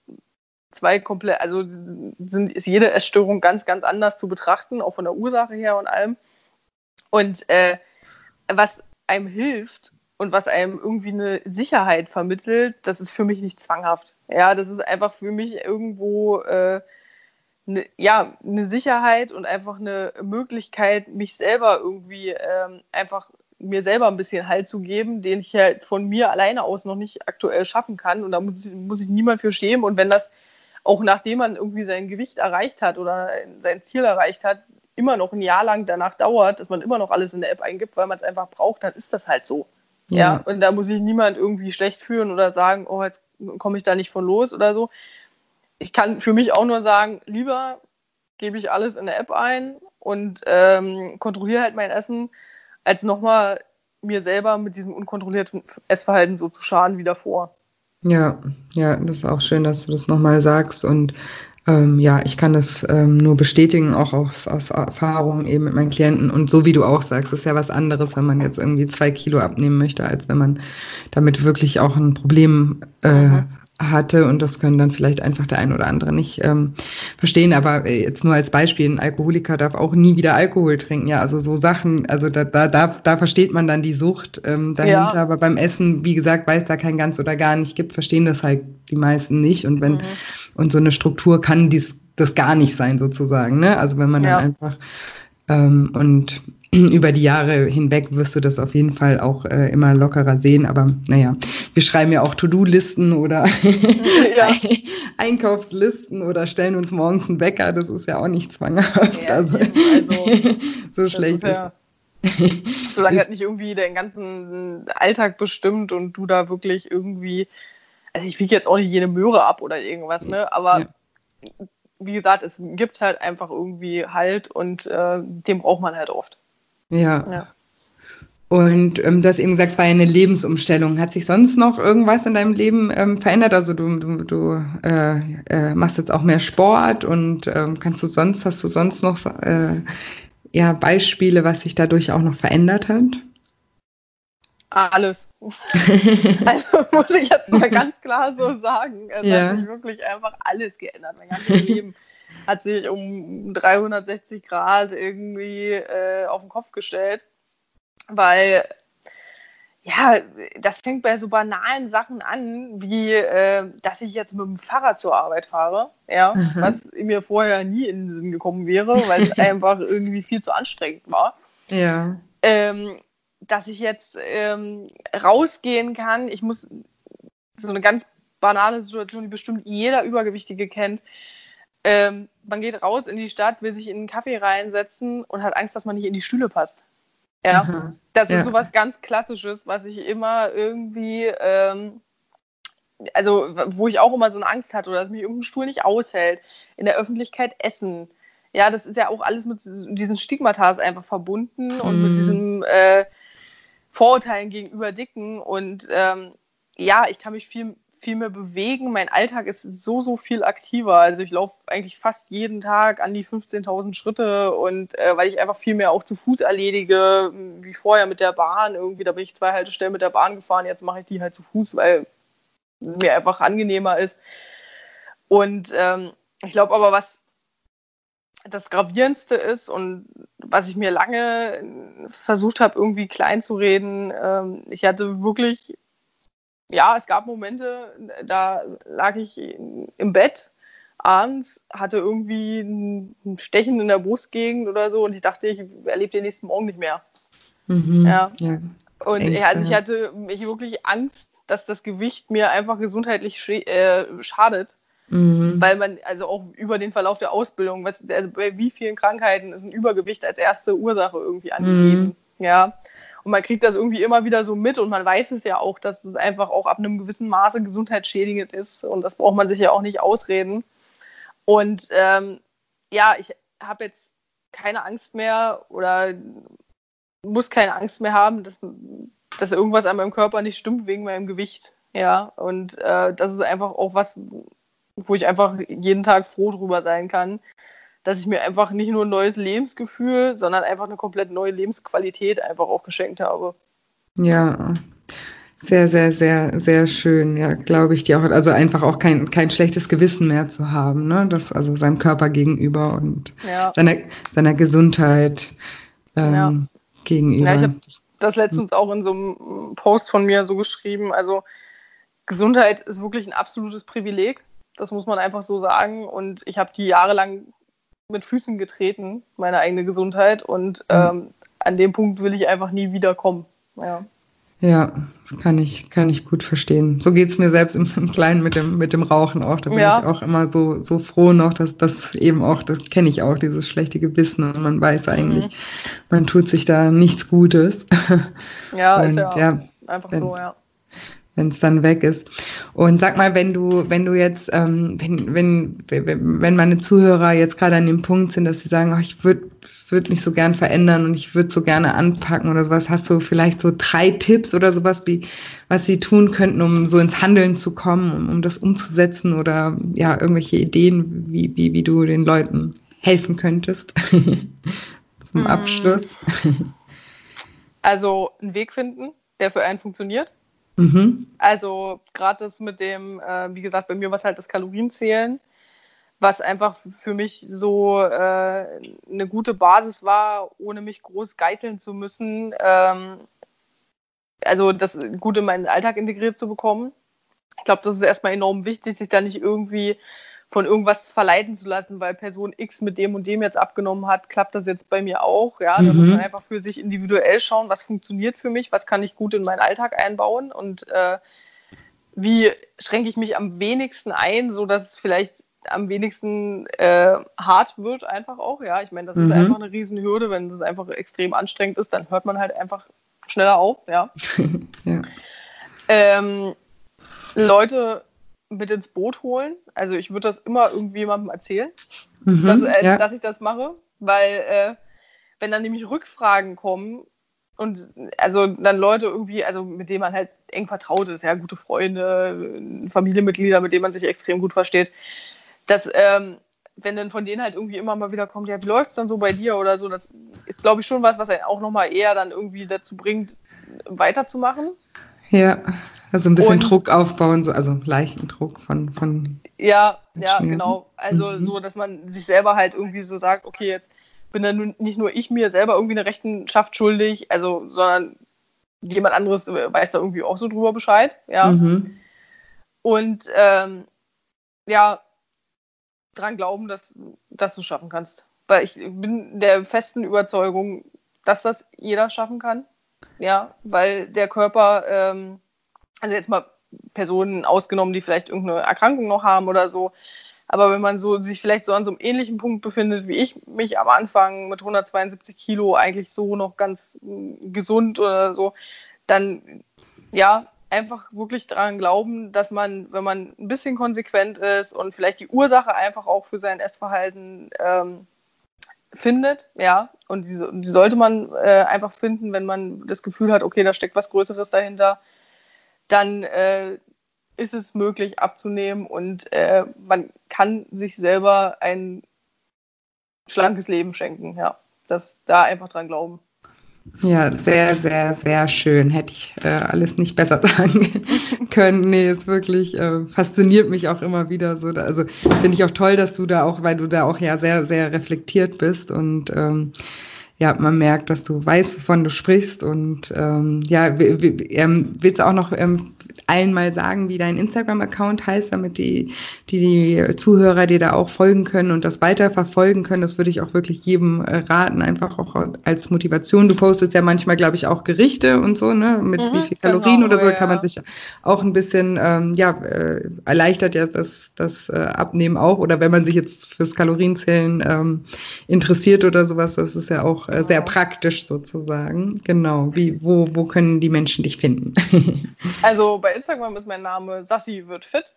zwei komplett, also sind, ist jede Essstörung ganz, ganz anders zu betrachten, auch von der Ursache her und allem. Und äh, was einem hilft und was einem irgendwie eine Sicherheit vermittelt, das ist für mich nicht zwanghaft. Ja, das ist einfach für mich irgendwo äh, eine, ja, eine Sicherheit und einfach eine Möglichkeit, mich selber irgendwie ähm, einfach mir selber ein bisschen Halt zu geben, den ich halt von mir alleine aus noch nicht aktuell schaffen kann. Und da muss, muss ich niemand für schämen. Und wenn das auch nachdem man irgendwie sein Gewicht erreicht hat oder sein Ziel erreicht hat, immer noch ein Jahr lang danach dauert, dass man immer noch alles in der App eingibt, weil man es einfach braucht, dann ist das halt so. Ja. ja. Und da muss sich niemand irgendwie schlecht fühlen oder sagen, oh, jetzt komme ich da nicht von los oder so ich kann für mich auch nur sagen, lieber gebe ich alles in der App ein und ähm, kontrolliere halt mein Essen, als nochmal mir selber mit diesem unkontrollierten Essverhalten so zu schaden wie davor. Ja, ja, das ist auch schön, dass du das nochmal sagst und ähm, ja, ich kann das ähm, nur bestätigen, auch aus, aus Erfahrung eben mit meinen Klienten. Und so wie du auch sagst, ist ja was anderes, wenn man jetzt irgendwie zwei Kilo abnehmen möchte, als wenn man damit wirklich auch ein Problem äh, mhm hatte und das können dann vielleicht einfach der ein oder andere nicht ähm, verstehen. Aber äh, jetzt nur als Beispiel, ein Alkoholiker darf auch nie wieder Alkohol trinken. Ja, also so Sachen, also da, da, da, da versteht man dann die Sucht ähm, dahinter. Ja. Aber beim Essen, wie gesagt, weil es da kein ganz oder gar nicht gibt, verstehen das halt die meisten nicht. Und wenn, mhm. und so eine Struktur kann dies, das gar nicht sein, sozusagen. Ne? Also wenn man ja. dann einfach ähm, und über die Jahre hinweg wirst du das auf jeden Fall auch äh, immer lockerer sehen. Aber naja, wir schreiben ja auch To-Do-Listen oder ja. Einkaufslisten oder stellen uns morgens einen Wecker. Das ist ja auch nicht zwanghaft. Ja, also, also, so schlecht ist. Ja, solange das nicht irgendwie den ganzen Alltag bestimmt und du da wirklich irgendwie, also ich wiege jetzt auch nicht jede Möhre ab oder irgendwas, ne? Aber wie gesagt, es gibt halt einfach irgendwie Halt und äh, den braucht man halt oft. Ja. ja. Und ähm, du hast eben gesagt, es war ja eine Lebensumstellung. Hat sich sonst noch irgendwas in deinem Leben ähm, verändert? Also du, du, du äh, äh, machst jetzt auch mehr Sport und ähm, kannst du sonst, hast du sonst noch äh, ja, Beispiele, was sich dadurch auch noch verändert hat? Alles. also muss ich jetzt mal ganz klar so sagen. Es ja. hat sich wirklich einfach alles geändert. Mein ganzes Leben hat sich um 360 Grad irgendwie äh, auf den Kopf gestellt, weil ja, das fängt bei so banalen Sachen an, wie äh, dass ich jetzt mit dem Fahrrad zur Arbeit fahre, ja, mhm. was mir vorher nie in den Sinn gekommen wäre, weil es einfach irgendwie viel zu anstrengend war. Ja. Ähm, dass ich jetzt ähm, rausgehen kann. Ich muss so eine ganz banale Situation, die bestimmt jeder Übergewichtige kennt. Ähm, man geht raus in die Stadt, will sich in einen Kaffee reinsetzen und hat Angst, dass man nicht in die Stühle passt. Ja, Aha. das ja. ist sowas ganz Klassisches, was ich immer irgendwie, ähm, also wo ich auch immer so eine Angst hatte oder dass mich irgendein Stuhl nicht aushält, in der Öffentlichkeit essen. Ja, das ist ja auch alles mit diesen Stigmatas einfach verbunden mhm. und mit mhm. diesen äh, Vorurteilen gegenüber Dicken. Und ähm, ja, ich kann mich viel viel mehr bewegen. Mein Alltag ist so, so viel aktiver. Also ich laufe eigentlich fast jeden Tag an die 15.000 Schritte und äh, weil ich einfach viel mehr auch zu Fuß erledige, wie vorher mit der Bahn. Irgendwie, da bin ich zwei Haltestellen mit der Bahn gefahren, jetzt mache ich die halt zu Fuß, weil es mir einfach angenehmer ist. Und ähm, ich glaube aber, was das Gravierendste ist und was ich mir lange versucht habe, irgendwie klein zu reden, ähm, ich hatte wirklich ja, es gab Momente, da lag ich im Bett abends, hatte irgendwie ein Stechen in der Brustgegend oder so und ich dachte, ich erlebe den nächsten Morgen nicht mehr. Mhm, ja. ja. Und Ängste. also ich hatte ich wirklich Angst, dass das Gewicht mir einfach gesundheitlich äh, schadet. Mhm. Weil man, also auch über den Verlauf der Ausbildung, was, also bei wie vielen Krankheiten ist ein Übergewicht als erste Ursache irgendwie angegeben. Mhm. Ja. Und man kriegt das irgendwie immer wieder so mit und man weiß es ja auch, dass es einfach auch ab einem gewissen Maße gesundheitsschädigend ist und das braucht man sich ja auch nicht ausreden. Und ähm, ja, ich habe jetzt keine Angst mehr oder muss keine Angst mehr haben, dass, dass irgendwas an meinem Körper nicht stimmt wegen meinem Gewicht. Ja, und äh, das ist einfach auch was, wo ich einfach jeden Tag froh drüber sein kann, dass ich mir einfach nicht nur ein neues Lebensgefühl, sondern einfach eine komplett neue Lebensqualität einfach auch geschenkt habe. Ja, sehr, sehr, sehr, sehr schön. Ja, glaube ich dir auch. Also einfach auch kein, kein schlechtes Gewissen mehr zu haben, ne? Das also seinem Körper gegenüber und ja. seiner, seiner Gesundheit ähm, ja. gegenüber. Ja, ich habe das letztens auch in so einem Post von mir so geschrieben. Also Gesundheit ist wirklich ein absolutes Privileg. Das muss man einfach so sagen. Und ich habe die jahrelang mit Füßen getreten, meine eigene Gesundheit. Und mhm. ähm, an dem Punkt will ich einfach nie wiederkommen. Ja. Ja, kann ich, kann ich gut verstehen. So geht es mir selbst im, im, Kleinen mit dem, mit dem Rauchen auch. Da bin ja. ich auch immer so, so froh noch, dass das eben auch, das kenne ich auch, dieses schlechte Gewissen und man weiß eigentlich, mhm. man tut sich da nichts Gutes. Ja, und, ist ja, ja einfach wenn, so, ja wenn es dann weg ist. Und sag mal, wenn du, wenn du jetzt, ähm, wenn, wenn, wenn meine Zuhörer jetzt gerade an dem Punkt sind, dass sie sagen, oh, ich würde würd mich so gern verändern und ich würde so gerne anpacken oder sowas, hast du vielleicht so drei Tipps oder sowas, wie, was sie tun könnten, um so ins Handeln zu kommen, um, um das umzusetzen oder ja, irgendwelche Ideen, wie, wie, wie du den Leuten helfen könntest zum hm. Abschluss? Also einen Weg finden, der für einen funktioniert. Mhm. Also gerade das mit dem, äh, wie gesagt, bei mir war es halt das Kalorienzählen, was einfach für mich so äh, eine gute Basis war, ohne mich groß geißeln zu müssen. Ähm, also das gut in meinen Alltag integriert zu bekommen. Ich glaube, das ist erstmal enorm wichtig, sich da nicht irgendwie von irgendwas verleiten zu lassen, weil Person X mit dem und dem jetzt abgenommen hat, klappt das jetzt bei mir auch. Ja, mhm. da muss man einfach für sich individuell schauen, was funktioniert für mich, was kann ich gut in meinen Alltag einbauen und äh, wie schränke ich mich am wenigsten ein, sodass es vielleicht am wenigsten äh, hart wird, einfach auch. Ja, ich meine, das mhm. ist einfach eine Riesenhürde. Wenn es einfach extrem anstrengend ist, dann hört man halt einfach schneller auf. Ja. ja. Ähm, Leute mit ins Boot holen. Also ich würde das immer irgendwie jemandem erzählen, mhm, dass, äh, ja. dass, ich das mache, weil äh, wenn dann nämlich Rückfragen kommen und also dann Leute irgendwie, also mit denen man halt eng vertraut ist, ja, gute Freunde, Familienmitglieder, mit denen man sich extrem gut versteht, dass ähm, wenn dann von denen halt irgendwie immer mal wieder kommt, ja, wie läuft es dann so bei dir oder so, das ist, glaube ich, schon was, was einen auch nochmal eher dann irgendwie dazu bringt, weiterzumachen. Ja. Also ein bisschen und, Druck aufbauen, so, also leichten Druck von. von ja, ja, genau. Also mhm. so, dass man sich selber halt irgendwie so sagt, okay, jetzt bin dann nicht nur ich mir selber irgendwie eine Rechenschaft schuldig, also, sondern jemand anderes weiß da irgendwie auch so drüber Bescheid, ja. Mhm. Und ähm, ja, dran glauben, dass, dass du es schaffen kannst. Weil ich bin der festen Überzeugung, dass das jeder schaffen kann. Ja, weil der Körper ähm, also jetzt mal Personen ausgenommen, die vielleicht irgendeine Erkrankung noch haben oder so. Aber wenn man so sich vielleicht so an so einem ähnlichen Punkt befindet, wie ich mich am Anfang mit 172 Kilo eigentlich so noch ganz mm, gesund oder so, dann ja, einfach wirklich daran glauben, dass man, wenn man ein bisschen konsequent ist und vielleicht die Ursache einfach auch für sein Essverhalten ähm, findet, ja, und die, die sollte man äh, einfach finden, wenn man das Gefühl hat, okay, da steckt was Größeres dahinter, dann äh, ist es möglich abzunehmen und äh, man kann sich selber ein schlankes Leben schenken, ja. Das da einfach dran glauben. Ja, sehr, sehr, sehr schön. Hätte ich äh, alles nicht besser sagen können. Nee, ist wirklich, äh, fasziniert mich auch immer wieder so. Also finde ich auch toll, dass du da auch, weil du da auch ja sehr, sehr reflektiert bist und ähm, ja, man merkt, dass du weißt, wovon du sprichst und ähm, ja, ähm, willst du auch noch ähm, allen mal sagen, wie dein Instagram-Account heißt, damit die, die, die Zuhörer dir da auch folgen können und das weiter verfolgen können. Das würde ich auch wirklich jedem äh, raten, einfach auch als Motivation. Du postest ja manchmal, glaube ich, auch Gerichte und so, ne, mit mhm, wie viel Kalorien genau, oder so, da kann man sich auch ein bisschen, ähm, ja, äh, erleichtert ja das, das äh, Abnehmen auch. Oder wenn man sich jetzt fürs Kalorienzählen ähm, interessiert oder sowas, das ist ja auch äh, sehr praktisch sozusagen. Genau. Wie, wo, wo können die Menschen dich finden? also bei Instagram ist mein Name Sassi wird fit.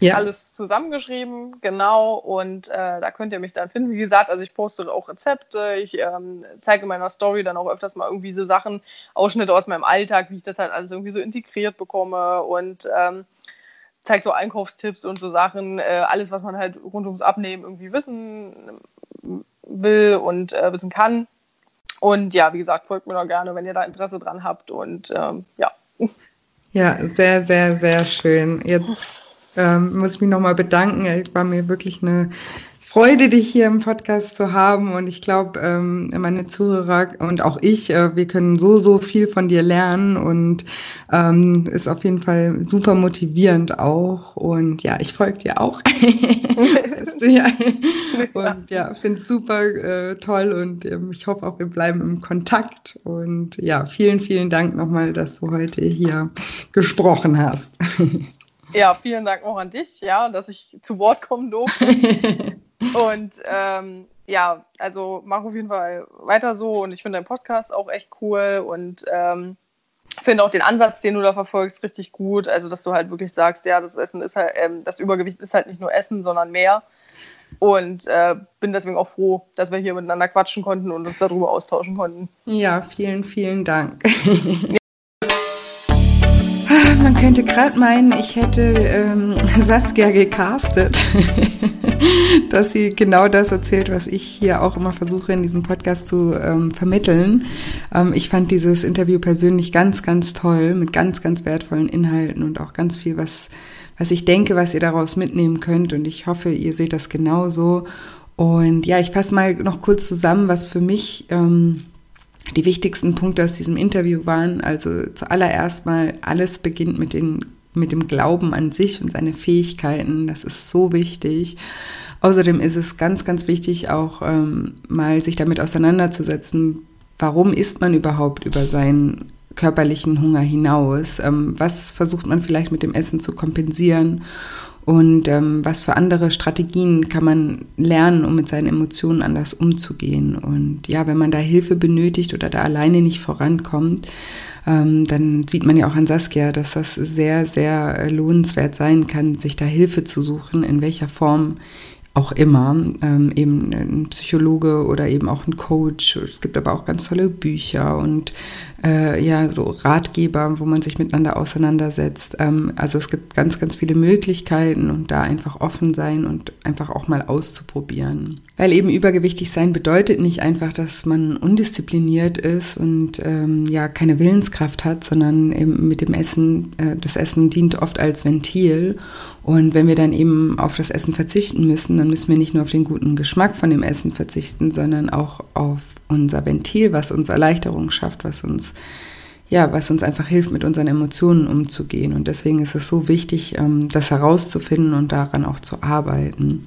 Ja. Alles zusammengeschrieben, genau. Und äh, da könnt ihr mich dann finden. Wie gesagt, also ich poste auch Rezepte. Ich ähm, zeige in meiner Story dann auch öfters mal irgendwie so Sachen, Ausschnitte aus meinem Alltag, wie ich das halt alles irgendwie so integriert bekomme und ähm, zeige so Einkaufstipps und so Sachen. Äh, alles, was man halt rund ums Abnehmen irgendwie wissen will und äh, wissen kann. Und ja, wie gesagt, folgt mir doch gerne, wenn ihr da Interesse dran habt. Und ähm, ja. Ja, sehr, sehr, sehr schön. Jetzt ähm, muss ich mich nochmal bedanken. Es war mir wirklich eine Freude, dich hier im Podcast zu haben. Und ich glaube, ähm, meine Zuhörer und auch ich, äh, wir können so, so viel von dir lernen und ähm, ist auf jeden Fall super motivierend auch. Und ja, ich folge dir auch. ja. Und ja, finde es super äh, toll und ähm, ich hoffe auch, wir bleiben im Kontakt. Und ja, vielen, vielen Dank nochmal, dass du heute hier gesprochen hast. Ja, vielen Dank auch an dich, ja, dass ich zu Wort kommen durfte. Und ähm, ja, also mach auf jeden Fall weiter so und ich finde deinen Podcast auch echt cool und ähm, finde auch den Ansatz, den du da verfolgst, richtig gut. Also, dass du halt wirklich sagst, ja, das Essen ist halt, ähm, das Übergewicht ist halt nicht nur Essen, sondern mehr. Und äh, bin deswegen auch froh, dass wir hier miteinander quatschen konnten und uns darüber austauschen konnten. Ja, vielen, vielen Dank. Könnte gerade meinen, ich hätte ähm, Saskia gecastet, dass sie genau das erzählt, was ich hier auch immer versuche in diesem Podcast zu ähm, vermitteln. Ähm, ich fand dieses Interview persönlich ganz, ganz toll, mit ganz, ganz wertvollen Inhalten und auch ganz viel, was, was ich denke, was ihr daraus mitnehmen könnt. Und ich hoffe, ihr seht das genauso. Und ja, ich fasse mal noch kurz zusammen, was für mich ähm, die wichtigsten Punkte aus diesem Interview waren, also zuallererst mal, alles beginnt mit, den, mit dem Glauben an sich und seine Fähigkeiten. Das ist so wichtig. Außerdem ist es ganz, ganz wichtig, auch ähm, mal sich damit auseinanderzusetzen, warum isst man überhaupt über seinen körperlichen Hunger hinaus? Ähm, was versucht man vielleicht mit dem Essen zu kompensieren? Und ähm, was für andere Strategien kann man lernen, um mit seinen Emotionen anders umzugehen? Und ja, wenn man da Hilfe benötigt oder da alleine nicht vorankommt, ähm, dann sieht man ja auch an Saskia, dass das sehr, sehr lohnenswert sein kann, sich da Hilfe zu suchen, in welcher Form auch immer, ähm, eben ein Psychologe oder eben auch ein Coach. Es gibt aber auch ganz tolle Bücher und äh, ja, so Ratgeber, wo man sich miteinander auseinandersetzt. Ähm, also es gibt ganz, ganz viele Möglichkeiten und da einfach offen sein und einfach auch mal auszuprobieren. Weil eben übergewichtig sein bedeutet nicht einfach, dass man undiszipliniert ist und ähm, ja keine Willenskraft hat, sondern eben mit dem Essen, äh, das Essen dient oft als Ventil. Und wenn wir dann eben auf das Essen verzichten müssen, dann müssen wir nicht nur auf den guten Geschmack von dem Essen verzichten, sondern auch auf unser Ventil, was uns Erleichterung schafft, was uns ja, was uns einfach hilft, mit unseren Emotionen umzugehen. Und deswegen ist es so wichtig, ähm, das herauszufinden und daran auch zu arbeiten.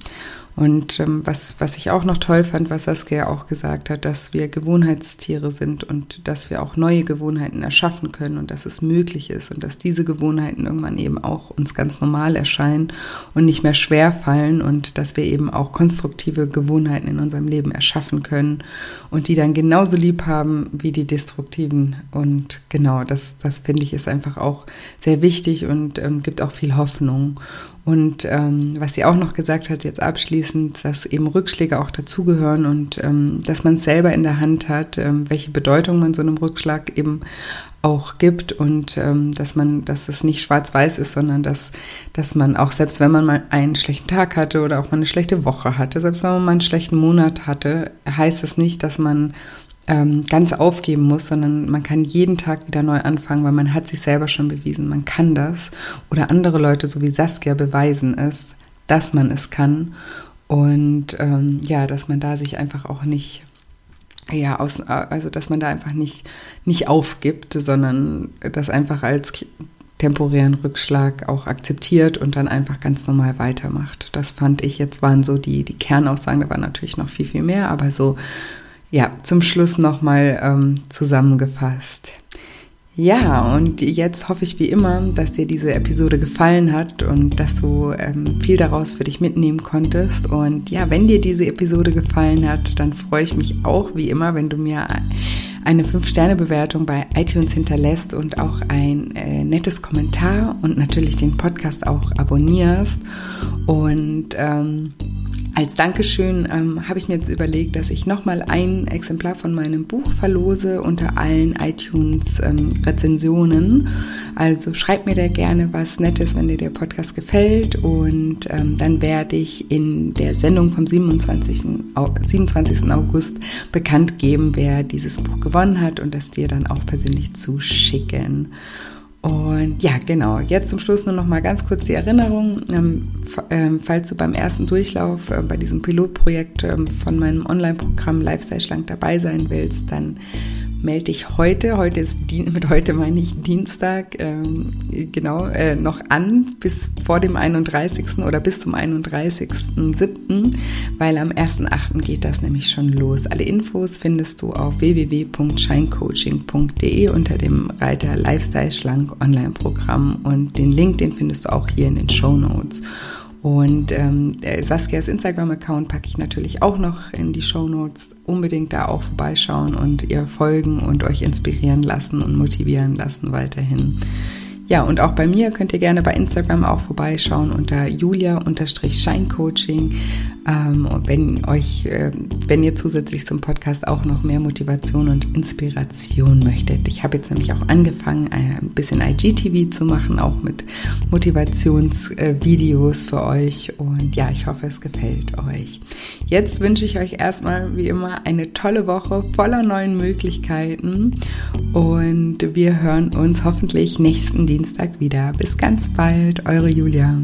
Und ähm, was, was ich auch noch toll fand, was Saskia auch gesagt hat, dass wir Gewohnheitstiere sind und dass wir auch neue Gewohnheiten erschaffen können und dass es möglich ist und dass diese Gewohnheiten irgendwann eben auch uns ganz normal erscheinen und nicht mehr schwer fallen und dass wir eben auch konstruktive Gewohnheiten in unserem Leben erschaffen können und die dann genauso lieb haben wie die destruktiven. Und genau, das, das finde ich ist einfach auch sehr wichtig und ähm, gibt auch viel Hoffnung. Und ähm, was sie auch noch gesagt hat, jetzt abschließend, dass eben Rückschläge auch dazugehören und ähm, dass man es selber in der Hand hat, ähm, welche Bedeutung man so einem Rückschlag eben auch gibt und ähm, dass man, dass es nicht schwarz-weiß ist, sondern dass, dass man auch selbst wenn man mal einen schlechten Tag hatte oder auch mal eine schlechte Woche hatte, selbst wenn man mal einen schlechten Monat hatte, heißt das nicht, dass man ähm, ganz aufgeben muss, sondern man kann jeden Tag wieder neu anfangen, weil man hat sich selber schon bewiesen, man kann das. Oder andere Leute, so wie Saskia, beweisen es, dass man es kann. Und ähm, ja, dass man da sich einfach auch nicht, ja, aus, also dass man da einfach nicht, nicht aufgibt, sondern das einfach als temporären Rückschlag auch akzeptiert und dann einfach ganz normal weitermacht. Das fand ich jetzt waren so die, die Kernaussagen, da war natürlich noch viel, viel mehr, aber so ja, zum Schluss nochmal ähm, zusammengefasst. Ja, und jetzt hoffe ich wie immer, dass dir diese Episode gefallen hat und dass du ähm, viel daraus für dich mitnehmen konntest. Und ja, wenn dir diese Episode gefallen hat, dann freue ich mich auch wie immer, wenn du mir eine 5-Sterne-Bewertung bei iTunes hinterlässt und auch ein äh, nettes Kommentar und natürlich den Podcast auch abonnierst. Und ähm, als Dankeschön ähm, habe ich mir jetzt überlegt, dass ich nochmal ein Exemplar von meinem Buch verlose unter allen iTunes-Rezensionen. Ähm, also schreib mir da gerne was Nettes, wenn dir der Podcast gefällt. Und ähm, dann werde ich in der Sendung vom 27. 27. August bekannt geben, wer dieses Buch gewonnen hat und das dir dann auch persönlich zuschicken. Und ja, genau. Jetzt zum Schluss nur noch mal ganz kurz die Erinnerung. Ähm, ähm, falls du beim ersten Durchlauf äh, bei diesem Pilotprojekt ähm, von meinem Online-Programm Lifestyle Schlank dabei sein willst, dann melde dich heute, heute ist, mit heute meine ich Dienstag, ähm, genau, äh, noch an bis vor dem 31. oder bis zum 31.07., weil am 1.08. geht das nämlich schon los. Alle Infos findest du auf www.scheincoaching.de unter dem Reiter Lifestyle Schlank Online-Programm und den Link, den findest du auch hier in den Show Notes. Und ähm, Saskias Instagram-Account packe ich natürlich auch noch in die Show Notes. Unbedingt da auch vorbeischauen und ihr folgen und euch inspirieren lassen und motivieren lassen weiterhin. Ja, und auch bei mir könnt ihr gerne bei Instagram auch vorbeischauen unter julia-scheincoaching. Ähm, und wenn euch, äh, wenn ihr zusätzlich zum Podcast auch noch mehr Motivation und Inspiration möchtet. Ich habe jetzt nämlich auch angefangen, ein bisschen IGTV zu machen, auch mit Motivationsvideos äh, für euch. Und ja, ich hoffe, es gefällt euch. Jetzt wünsche ich euch erstmal wie immer eine tolle Woche voller neuen Möglichkeiten. Und wir hören uns hoffentlich nächsten Dienstag wieder. Bis ganz bald, eure Julia.